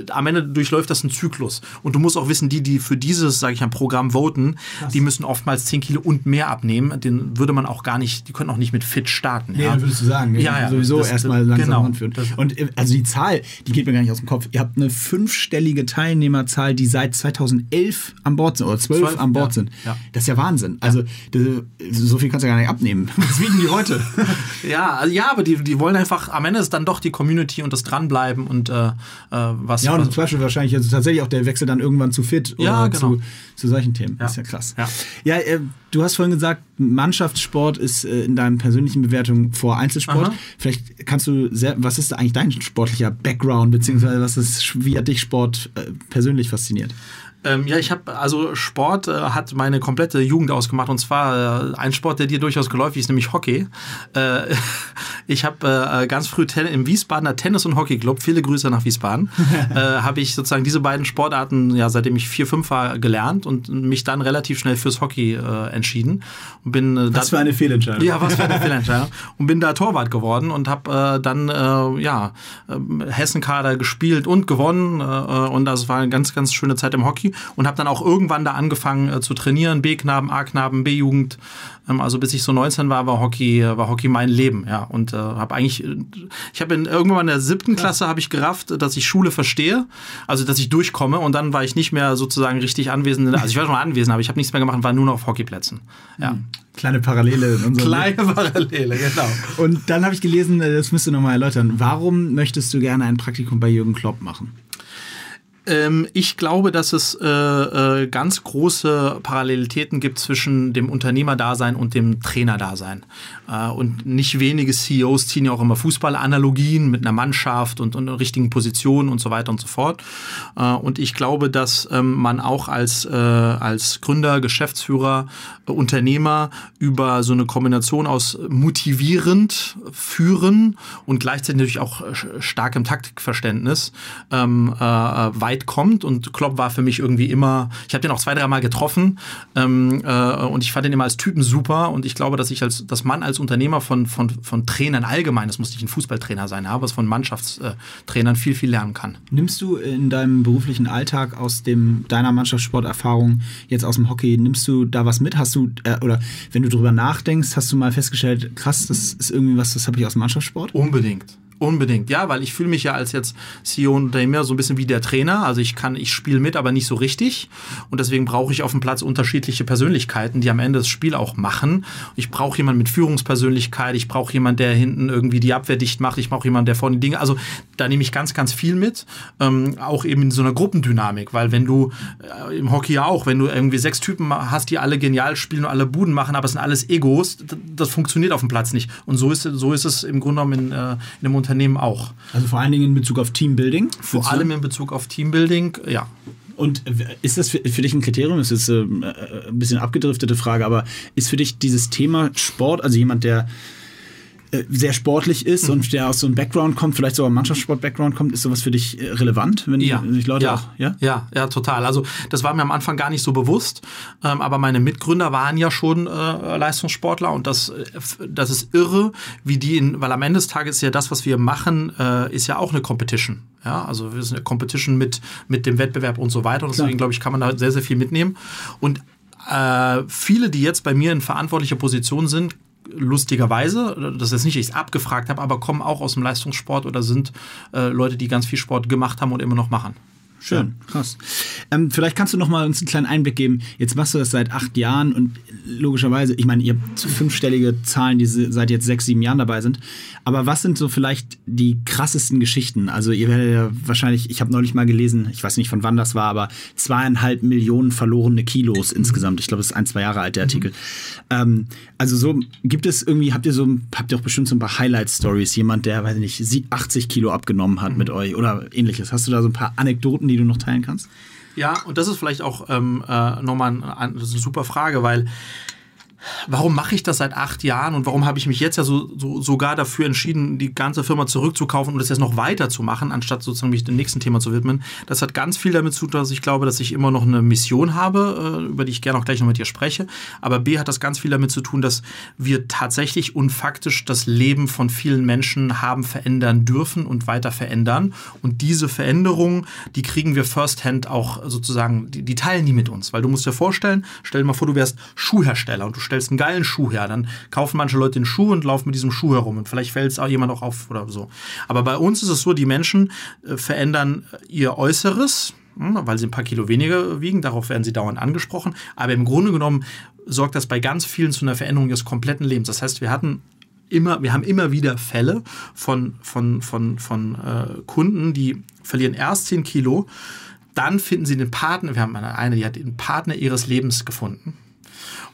am Ende durchläuft das ein Zyklus. Und du musst auch wissen, die, die für dieses, sage ich mal, Programm voten, Krass. die müssen oftmals 10 Kilo und mehr abnehmen. Den würde man auch gar nicht, die können auch nicht mit fit starten. Nee, ja. würdest du sagen. Ja, ja. Sowieso erstmal langsam genau, anführen. Und äh, also die Zahl, die geht mir gar nicht aus dem Kopf. Ihr habt eine fünfstellige Teilnehmerzahl, die seit 2011 an Bord sind oder 12, 12 an Bord ja. sind. Ja. Das ist ja Wahnsinn. Also so viel kannst du gar nicht abnehmen. Was wiegen die heute? ja, also, ja, aber die, die wollen einfach, am Ende ist dann doch die Community und das Dranbleiben und äh, äh, was. Ja, und zum Beispiel wahrscheinlich also tatsächlich auch der Wechsel dann irgendwann zu fit oder ja, genau. zu, zu solchen Themen. Ja. Ist ja krass. Ja, ja äh, du hast vorhin gesagt, Mannschaftssport ist äh, in deinen persönlichen Bewertungen vor Einzelsport. Aha. Vielleicht kannst du sehr, was ist eigentlich dein sportlicher Background, beziehungsweise was ist, wie hat dich Sport äh, persönlich fasziniert? Ähm, ja, ich habe, also Sport äh, hat meine komplette Jugend ausgemacht und zwar äh, ein Sport, der dir durchaus geläufig ist, nämlich Hockey. Äh, ich habe äh, ganz früh ten im Wiesbadener Tennis- und Hockeyclub, viele Grüße nach Wiesbaden, äh, habe ich sozusagen diese beiden Sportarten, ja, seitdem ich vier, fünf war, gelernt und mich dann relativ schnell fürs Hockey äh, entschieden. Und bin, was für eine Fehlentscheidung. Ja, was für eine Fehlentscheidung. Und bin da Torwart geworden und habe dann, ja, ähm, Hessenkader gespielt und gewonnen und das war eine ganz, ganz schöne Zeit im Hockey und habe dann auch irgendwann da angefangen äh, zu trainieren, B-Knaben, A-Knaben, B-Jugend. Ähm, also bis ich so 19 war, war Hockey, war Hockey mein Leben, ja. Und äh, habe eigentlich, ich habe irgendwann in der siebten Klasse habe ich gerafft, dass ich Schule verstehe, also dass ich durchkomme und dann war ich nicht mehr sozusagen richtig anwesend. Also ich war schon mal anwesend, aber ich habe nichts mehr gemacht und war nur noch auf Hockeyplätzen. Ja. Hm. Kleine Parallele in unserem Kleine Leben. Parallele, genau. Und dann habe ich gelesen, äh, das müsst du nochmal erläutern. Warum möchtest du gerne ein Praktikum bei Jürgen Klopp machen? Ähm, ich glaube, dass es äh, äh, ganz große Parallelitäten gibt zwischen dem Unternehmerdasein und dem Trainerdasein. Äh, und nicht wenige CEOs ziehen ja auch immer Fußballanalogien mit einer Mannschaft und, und richtigen Positionen und so weiter und so fort. Äh, und ich glaube, dass ähm, man auch als, äh, als Gründer, Geschäftsführer, äh, Unternehmer über so eine Kombination aus motivierend, führen und gleichzeitig natürlich auch starkem Taktikverständnis ähm, weit kommt. Und Klopp war für mich irgendwie immer, ich habe den auch zwei, drei Mal getroffen ähm, äh, und ich fand den immer als Typen super. Und ich glaube, dass ich als das Mann als Unternehmer von, von, von Trainern allgemein, das muss nicht ein Fußballtrainer sein, aber es von Mannschaftstrainern viel, viel lernen kann. Nimmst du in deinem beruflichen Alltag aus dem deiner Mannschaftssporterfahrung, jetzt aus dem Hockey, nimmst du da was mit? Hast du, äh, oder wenn du drüber nachdenkst, hast du mal festgestellt, krass, das ist irgendwie was, das habe ich aus dem Mannschaftssport? Unbedingt. Unbedingt, ja, weil ich fühle mich ja als jetzt CEO Unternehmer so ein bisschen wie der Trainer. Also ich kann, ich spiele mit, aber nicht so richtig. Und deswegen brauche ich auf dem Platz unterschiedliche Persönlichkeiten, die am Ende das Spiel auch machen. Ich brauche jemanden mit Führungspersönlichkeit, ich brauche jemanden, der hinten irgendwie die Abwehr dicht macht, ich brauche jemanden, der vorne die Dinge. Also da nehme ich ganz, ganz viel mit. Ähm, auch eben in so einer Gruppendynamik, weil wenn du äh, im Hockey ja auch, wenn du irgendwie sechs Typen hast, die alle genial spielen und alle Buden machen, aber es sind alles Egos, das funktioniert auf dem Platz nicht. Und so ist, so ist es im Grunde genommen in, äh, in einem Unternehmen Unternehmen auch. Also vor allen Dingen in Bezug auf Teambuilding? Vor allem in Bezug auf Teambuilding, ja. Und ist das für, für dich ein Kriterium? Das ist äh, ein bisschen abgedriftete Frage, aber ist für dich dieses Thema Sport, also jemand, der äh, sehr sportlich ist mhm. und der aus so einem Background kommt, vielleicht sogar Mannschaftssport-Background kommt, ist sowas für dich äh, relevant, wenn ja. sich Leute ja. auch, ja? Ja, ja, total. Also das war mir am Anfang gar nicht so bewusst, ähm, aber meine Mitgründer waren ja schon äh, Leistungssportler und das, äh, das ist irre, wie die, in, weil am Ende des Tages ist ja das, was wir machen, äh, ist ja auch eine Competition. Ja, also wir sind eine Competition mit, mit dem Wettbewerb und so weiter. Und deswegen, glaube ich, kann man da sehr, sehr viel mitnehmen. Und äh, viele, die jetzt bei mir in verantwortlicher Position sind, lustigerweise, das ist nicht, ich es abgefragt habe, aber kommen auch aus dem Leistungssport oder sind äh, Leute, die ganz viel Sport gemacht haben und immer noch machen. Schön, ja. krass. Ähm, vielleicht kannst du noch mal uns einen kleinen Einblick geben. Jetzt machst du das seit acht Jahren und logischerweise, ich meine, ihr habt fünfstellige Zahlen, die seit jetzt sechs, sieben Jahren dabei sind. Aber was sind so vielleicht die krassesten Geschichten? Also ihr werdet ja wahrscheinlich, ich habe neulich mal gelesen, ich weiß nicht von wann das war, aber zweieinhalb Millionen verlorene Kilos insgesamt. Ich glaube, es ist ein, zwei Jahre alt, der Artikel. Mhm. Ähm, also so, gibt es irgendwie, habt ihr so, habt ihr auch bestimmt so ein paar Highlight-Stories? Jemand, der, weiß ich nicht, 80 Kilo abgenommen hat mhm. mit euch oder ähnliches. Hast du da so ein paar Anekdoten, die du noch teilen kannst? Ja, und das ist vielleicht auch ähm, äh, nochmal ein, eine super Frage, weil warum mache ich das seit acht Jahren und warum habe ich mich jetzt ja so, so, sogar dafür entschieden, die ganze Firma zurückzukaufen und das jetzt noch weiter zu machen, anstatt sozusagen mich dem nächsten Thema zu widmen. Das hat ganz viel damit zu tun, dass ich glaube, dass ich immer noch eine Mission habe, äh, über die ich gerne auch gleich noch mit dir spreche. Aber B hat das ganz viel damit zu tun, dass wir tatsächlich und faktisch das Leben von vielen Menschen haben verändern dürfen und weiter verändern. Und diese Veränderungen, die kriegen wir firsthand auch sozusagen, die, die teilen die mit uns. Weil du musst dir vorstellen, stell dir mal vor, du wärst Schuhhersteller und du stellst einen geilen Schuh her. Dann kaufen manche Leute den Schuh und laufen mit diesem Schuh herum. Und vielleicht fällt es auch jemand auch auf oder so. Aber bei uns ist es so, die Menschen äh, verändern ihr Äußeres, hm, weil sie ein paar Kilo weniger wiegen. Darauf werden sie dauernd angesprochen. Aber im Grunde genommen sorgt das bei ganz vielen zu einer Veränderung ihres kompletten Lebens. Das heißt, wir hatten immer, wir haben immer wieder Fälle von, von, von, von äh, Kunden, die verlieren erst 10 Kilo, dann finden sie den Partner, wir haben eine, die hat den Partner ihres Lebens gefunden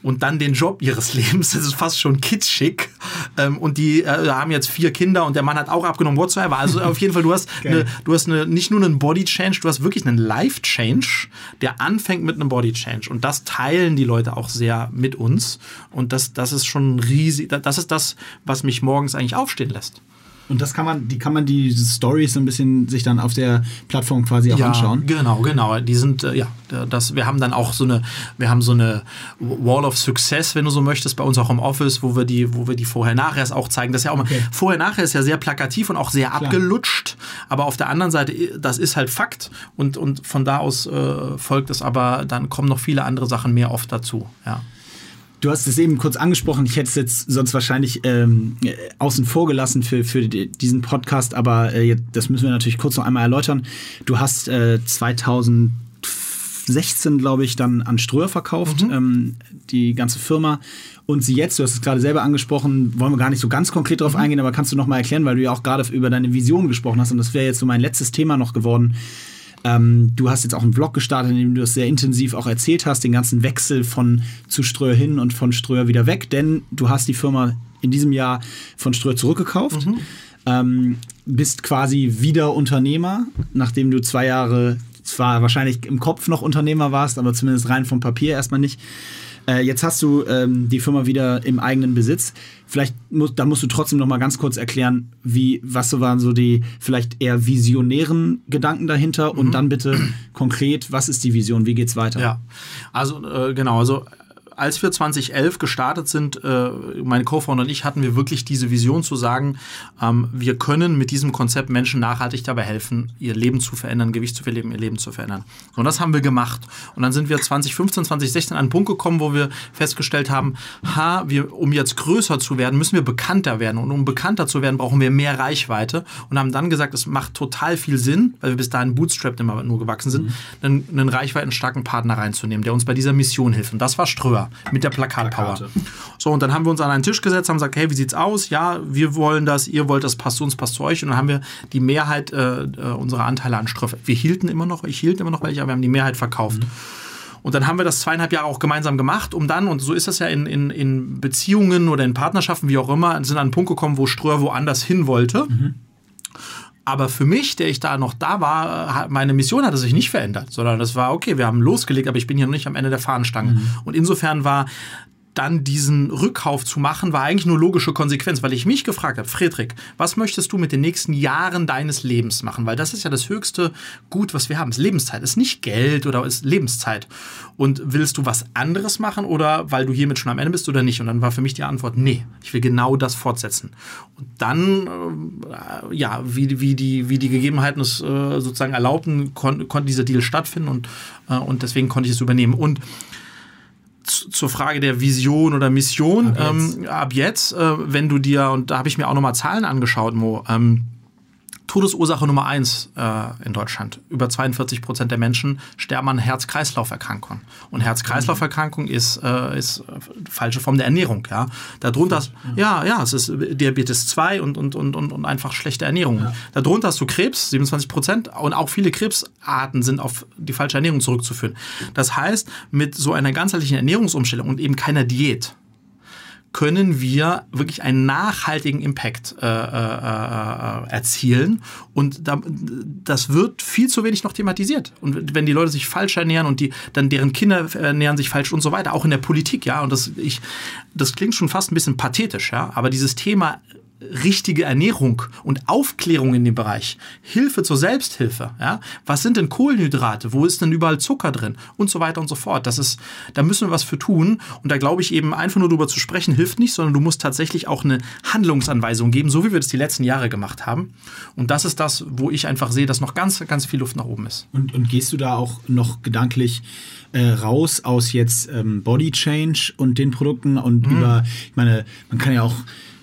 und dann den Job ihres Lebens. Das ist fast schon kitschig. Ähm, und die äh, haben jetzt vier Kinder und der Mann hat auch abgenommen, whatsoever. Also auf jeden Fall, du hast, eine, du hast eine, nicht nur einen Body Change, du hast wirklich einen Life Change, der anfängt mit einem Body Change. Und das teilen die Leute auch sehr mit uns. Und das, das ist schon riesig. Das ist das, was mich morgens eigentlich aufstehen lässt. Und das kann man, die kann man die Stories so ein bisschen sich dann auf der Plattform quasi auch ja, anschauen. Genau, genau. Die sind, äh, ja, das, wir haben dann auch so eine, wir haben so eine Wall of Success, wenn du so möchtest, bei uns auch im Office, wo wir die, wo wir die vorher-nachher auch zeigen. Das ist ja auch okay. vorher-nachher ist ja sehr plakativ und auch sehr Klar. abgelutscht. Aber auf der anderen Seite, das ist halt Fakt. Und, und von da aus äh, folgt es aber, dann kommen noch viele andere Sachen mehr oft dazu. Ja. Du hast es eben kurz angesprochen. Ich hätte es jetzt sonst wahrscheinlich ähm, außen vor gelassen für, für diesen Podcast, aber äh, das müssen wir natürlich kurz noch einmal erläutern. Du hast äh, 2016, glaube ich, dann an Ströer verkauft, mhm. ähm, die ganze Firma. Und sie jetzt, du hast es gerade selber angesprochen, wollen wir gar nicht so ganz konkret darauf mhm. eingehen, aber kannst du noch mal erklären, weil du ja auch gerade über deine Vision gesprochen hast und das wäre jetzt so mein letztes Thema noch geworden. Ähm, du hast jetzt auch einen Blog gestartet, in dem du das sehr intensiv auch erzählt hast, den ganzen Wechsel von zu Ströer hin und von Ströer wieder weg, denn du hast die Firma in diesem Jahr von Ströer zurückgekauft. Mhm. Ähm, bist quasi wieder Unternehmer, nachdem du zwei Jahre zwar wahrscheinlich im Kopf noch Unternehmer warst, aber zumindest rein vom Papier erstmal nicht. Äh, jetzt hast du ähm, die Firma wieder im eigenen Besitz. Vielleicht muss, da musst du trotzdem noch mal ganz kurz erklären, wie, was so waren so die vielleicht eher visionären Gedanken dahinter mhm. und dann bitte konkret, was ist die Vision, wie geht's weiter? Ja, also äh, genau, also als wir 2011 gestartet sind, äh, mein Co-Founder und ich hatten wir wirklich diese Vision zu sagen, ähm, wir können mit diesem Konzept Menschen nachhaltig dabei helfen, ihr Leben zu verändern, Gewicht zu verleben, ihr Leben zu verändern. und das haben wir gemacht. Und dann sind wir 2015, 2016 an einen Punkt gekommen, wo wir festgestellt haben, ha, wir, um jetzt größer zu werden, müssen wir bekannter werden. Und um bekannter zu werden, brauchen wir mehr Reichweite. Und haben dann gesagt, es macht total viel Sinn, weil wir bis dahin bootstrapped immer nur gewachsen sind, mhm. einen, einen reichweitenstarken Partner reinzunehmen, der uns bei dieser Mission hilft. Und das war Ströer mit der Plakatpower. Plakate. So, und dann haben wir uns an einen Tisch gesetzt, haben gesagt, hey, wie sieht's aus? Ja, wir wollen das, ihr wollt das, passt zu uns, passt zu euch. Und dann haben wir die Mehrheit äh, äh unserer Anteile an Ströff. Wir hielten immer noch, ich hielt immer noch welche, aber wir haben die Mehrheit verkauft. Mhm. Und dann haben wir das zweieinhalb Jahre auch gemeinsam gemacht, um dann, und so ist das ja in, in, in Beziehungen oder in Partnerschaften, wie auch immer, sind an einen Punkt gekommen, wo Ströer woanders hin wollte. Mhm. Aber für mich, der ich da noch da war, meine Mission hatte sich nicht verändert, sondern das war, okay, wir haben losgelegt, aber ich bin hier noch nicht am Ende der Fahnenstange. Mhm. Und insofern war dann diesen Rückkauf zu machen, war eigentlich nur logische Konsequenz, weil ich mich gefragt habe, Friedrich, was möchtest du mit den nächsten Jahren deines Lebens machen? Weil das ist ja das höchste Gut, was wir haben. Ist Lebenszeit, ist nicht Geld oder ist Lebenszeit. Und willst du was anderes machen oder weil du hiermit schon am Ende bist oder nicht? Und dann war für mich die Antwort, nee, ich will genau das fortsetzen. Und dann, äh, ja, wie, wie, die, wie die Gegebenheiten es äh, sozusagen erlaubten, kon konnte dieser Deal stattfinden und, äh, und deswegen konnte ich es übernehmen. Und zur Frage der Vision oder Mission. Ab jetzt, ähm, ab jetzt äh, wenn du dir, und da habe ich mir auch nochmal Zahlen angeschaut, Mo, ähm, Todesursache Nummer eins äh, in Deutschland. Über 42 Prozent der Menschen sterben an Herz-Kreislauf-Erkrankungen. Und Herz-Kreislauf-Erkrankung ist, äh, ist falsche Form der Ernährung. Ja, darunter, ja, ja, es ist Diabetes 2 und, und, und, und, einfach schlechte Ernährung. Ja. Darunter hast du Krebs, 27 Prozent, und auch viele Krebsarten sind auf die falsche Ernährung zurückzuführen. Das heißt, mit so einer ganzheitlichen Ernährungsumstellung und eben keiner Diät, können wir wirklich einen nachhaltigen Impact äh, äh, äh, erzielen. Und da, das wird viel zu wenig noch thematisiert. Und wenn die Leute sich falsch ernähren und die, dann deren Kinder ernähren sich falsch und so weiter, auch in der Politik, ja, und das, ich, das klingt schon fast ein bisschen pathetisch, ja, aber dieses Thema richtige Ernährung und Aufklärung in dem Bereich, Hilfe zur Selbsthilfe, ja, was sind denn Kohlenhydrate, wo ist denn überall Zucker drin und so weiter und so fort. Das ist, da müssen wir was für tun und da glaube ich eben einfach nur darüber zu sprechen hilft nicht, sondern du musst tatsächlich auch eine Handlungsanweisung geben, so wie wir das die letzten Jahre gemacht haben. Und das ist das, wo ich einfach sehe, dass noch ganz, ganz viel Luft nach oben ist. Und, und gehst du da auch noch gedanklich äh, raus aus jetzt ähm, Body Change und den Produkten und mhm. über, ich meine, man kann ja auch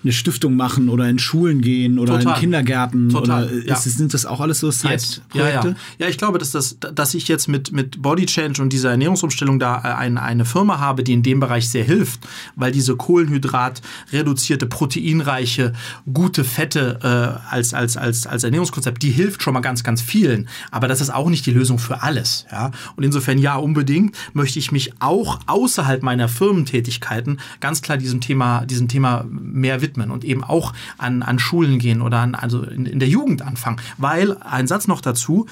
eine Stiftung machen oder in Schulen gehen oder Total. in Kindergärten? Total. Oder ist, ja. sind das auch alles so Side-Projekte? Ja, ja. ja, ich glaube, dass, das, dass ich jetzt mit, mit Body Change und dieser Ernährungsumstellung da äh, eine, eine Firma habe, die in dem Bereich sehr hilft, weil diese Kohlenhydrat reduzierte, proteinreiche, gute Fette äh, als, als, als, als Ernährungskonzept, die hilft schon mal ganz, ganz vielen. Aber das ist auch nicht die Lösung für alles. Ja? Und insofern, ja, unbedingt möchte ich mich auch außerhalb meiner Firmentätigkeiten ganz klar diesem Thema, diesem Thema mehr widmen widmen und eben auch an, an Schulen gehen oder an, also in, in der Jugend anfangen. Weil, ein Satz noch dazu,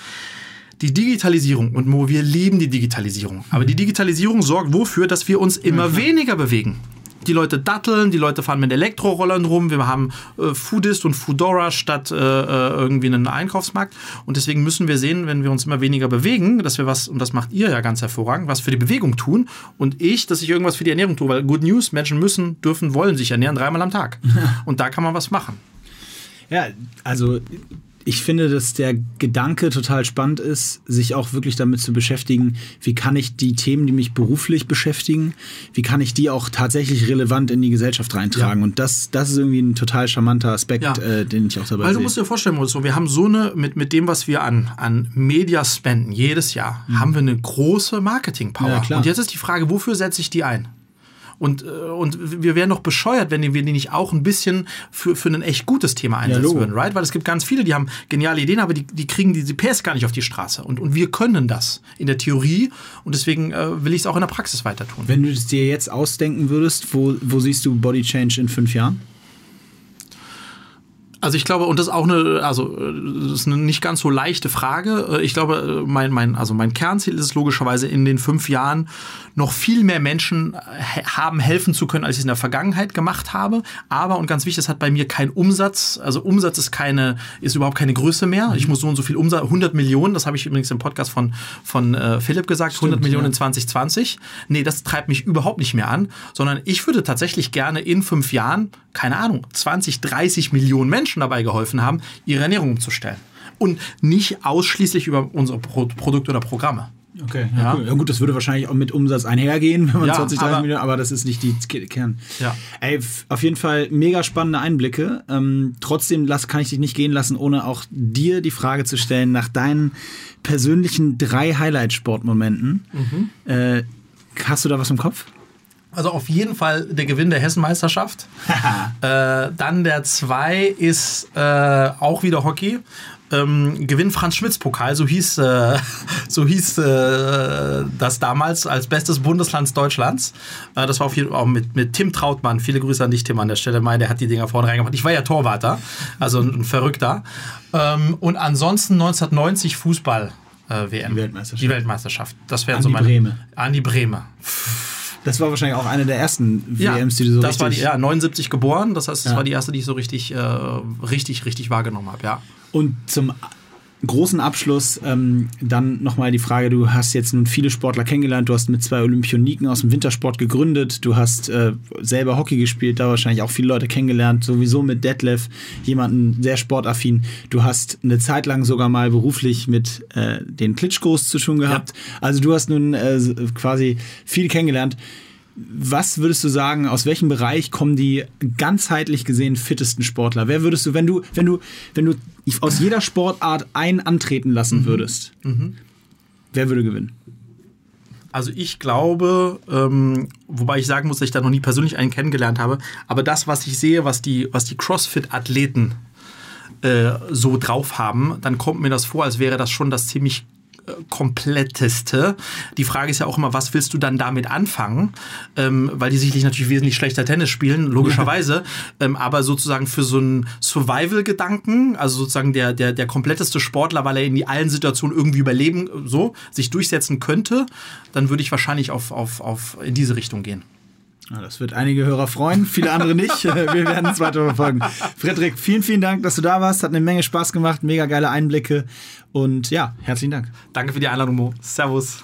die Digitalisierung und Mo, wir lieben die Digitalisierung. Aber die Digitalisierung sorgt wofür, dass wir uns immer weniger bewegen die Leute datteln, die Leute fahren mit Elektrorollern rum, wir haben äh, Foodist und Foodora statt äh, äh, irgendwie einen Einkaufsmarkt. Und deswegen müssen wir sehen, wenn wir uns immer weniger bewegen, dass wir was, und das macht ihr ja ganz hervorragend, was für die Bewegung tun. Und ich, dass ich irgendwas für die Ernährung tue, weil Good News, Menschen müssen, dürfen, wollen sich ernähren dreimal am Tag. Und da kann man was machen. Ja, also ich finde, dass der Gedanke total spannend ist, sich auch wirklich damit zu beschäftigen, wie kann ich die Themen, die mich beruflich beschäftigen, wie kann ich die auch tatsächlich relevant in die Gesellschaft reintragen. Ja. Und das, das ist irgendwie ein total charmanter Aspekt, ja. äh, den ich auch dabei Weil du musst dir vorstellen, Moritz, wir haben so eine, mit, mit dem, was wir an, an Media spenden, jedes Jahr, mhm. haben wir eine große Marketing-Power. Ja, Und jetzt ist die Frage, wofür setze ich die ein? Und, äh, und wir wären doch bescheuert, wenn wir die nicht auch ein bisschen für, für ein echt gutes Thema einsetzen ja, würden, right? Weil es gibt ganz viele, die haben geniale Ideen, aber die, die kriegen diese PS gar nicht auf die Straße. Und, und wir können das in der Theorie und deswegen äh, will ich es auch in der Praxis weiter tun. Wenn du es dir jetzt ausdenken würdest, wo, wo siehst du Body Change in fünf Jahren? Also ich glaube, und das ist auch eine, also das ist eine nicht ganz so leichte Frage. Äh, ich glaube, äh, mein, mein, also mein Kernziel ist es logischerweise in den fünf Jahren noch viel mehr Menschen haben helfen zu können, als ich es in der Vergangenheit gemacht habe. Aber, und ganz wichtig, das hat bei mir keinen Umsatz. Also Umsatz ist keine, ist überhaupt keine Größe mehr. Ich muss so und so viel Umsatz, 100 Millionen, das habe ich übrigens im Podcast von, von äh, Philipp gesagt, Stimmt, 100 Millionen ja. in 2020. Nee, das treibt mich überhaupt nicht mehr an, sondern ich würde tatsächlich gerne in fünf Jahren, keine Ahnung, 20, 30 Millionen Menschen dabei geholfen haben, ihre Ernährung umzustellen. Und nicht ausschließlich über unsere Pro Produkte oder Programme. Okay, ja, ja. Cool. ja, gut, das würde wahrscheinlich auch mit Umsatz einhergehen, wenn man ja, 20, 30 Millionen, aber das ist nicht die Kern. Ja. Ey, auf jeden Fall mega spannende Einblicke. Ähm, trotzdem lass, kann ich dich nicht gehen lassen, ohne auch dir die Frage zu stellen nach deinen persönlichen drei Highlight-Sportmomenten. Mhm. Äh, hast du da was im Kopf? Also auf jeden Fall der Gewinn der Hessenmeisterschaft. äh, dann der zwei ist äh, auch wieder Hockey ähm, Gewinn Franz Schmitz Pokal, so hieß, äh, so hieß äh, das damals als bestes Bundesland Deutschlands. Äh, das war auf jeden Fall auch mit, mit Tim Trautmann. Viele Grüße an dich, Tim, an der Stelle. Mein, der hat die Dinger vorne reingemacht. Ich war ja Torwarter, also ein, ein Verrückter. Ähm, und ansonsten 1990 Fußball. Äh, WM. Die Weltmeisterschaft. Die Weltmeisterschaft. Das wären so meine. Breme. An die Breme. Das war wahrscheinlich auch eine der ersten ja, WMs, die du so das richtig... War die, ja, 79 geboren. Das heißt, das ja. war die erste, die ich so richtig, äh, richtig, richtig wahrgenommen habe, ja. Und zum großen Abschluss ähm, dann nochmal die Frage, du hast jetzt nun viele Sportler kennengelernt, du hast mit zwei Olympioniken aus dem Wintersport gegründet, du hast äh, selber Hockey gespielt, da wahrscheinlich auch viele Leute kennengelernt, sowieso mit Detlef, jemanden sehr sportaffin. Du hast eine Zeit lang sogar mal beruflich mit äh, den Klitschkos zu tun gehabt. Ja. Also du hast nun äh, quasi viel kennengelernt. Was würdest du sagen, aus welchem Bereich kommen die ganzheitlich gesehen fittesten Sportler? Wer würdest du, wenn du, wenn du, wenn du aus jeder Sportart einen antreten lassen mhm. würdest, mhm. wer würde gewinnen? Also ich glaube, ähm, wobei ich sagen muss, dass ich da noch nie persönlich einen kennengelernt habe, aber das, was ich sehe, was die, was die CrossFit-Athleten äh, so drauf haben, dann kommt mir das vor, als wäre das schon das ziemlich kompletteste. Die Frage ist ja auch immer, was willst du dann damit anfangen? Ähm, weil die sicherlich natürlich wesentlich schlechter Tennis spielen, logischerweise. ähm, aber sozusagen für so einen Survival-Gedanken, also sozusagen der, der, der kompletteste Sportler, weil er in die allen Situationen irgendwie überleben, so, sich durchsetzen könnte, dann würde ich wahrscheinlich auf, auf, auf in diese Richtung gehen. Das wird einige Hörer freuen, viele andere nicht. Wir werden es weiter verfolgen. Frederik, vielen, vielen Dank, dass du da warst. Hat eine Menge Spaß gemacht, mega geile Einblicke. Und ja, herzlichen Dank. Danke für die Einladung, Mo. Servus.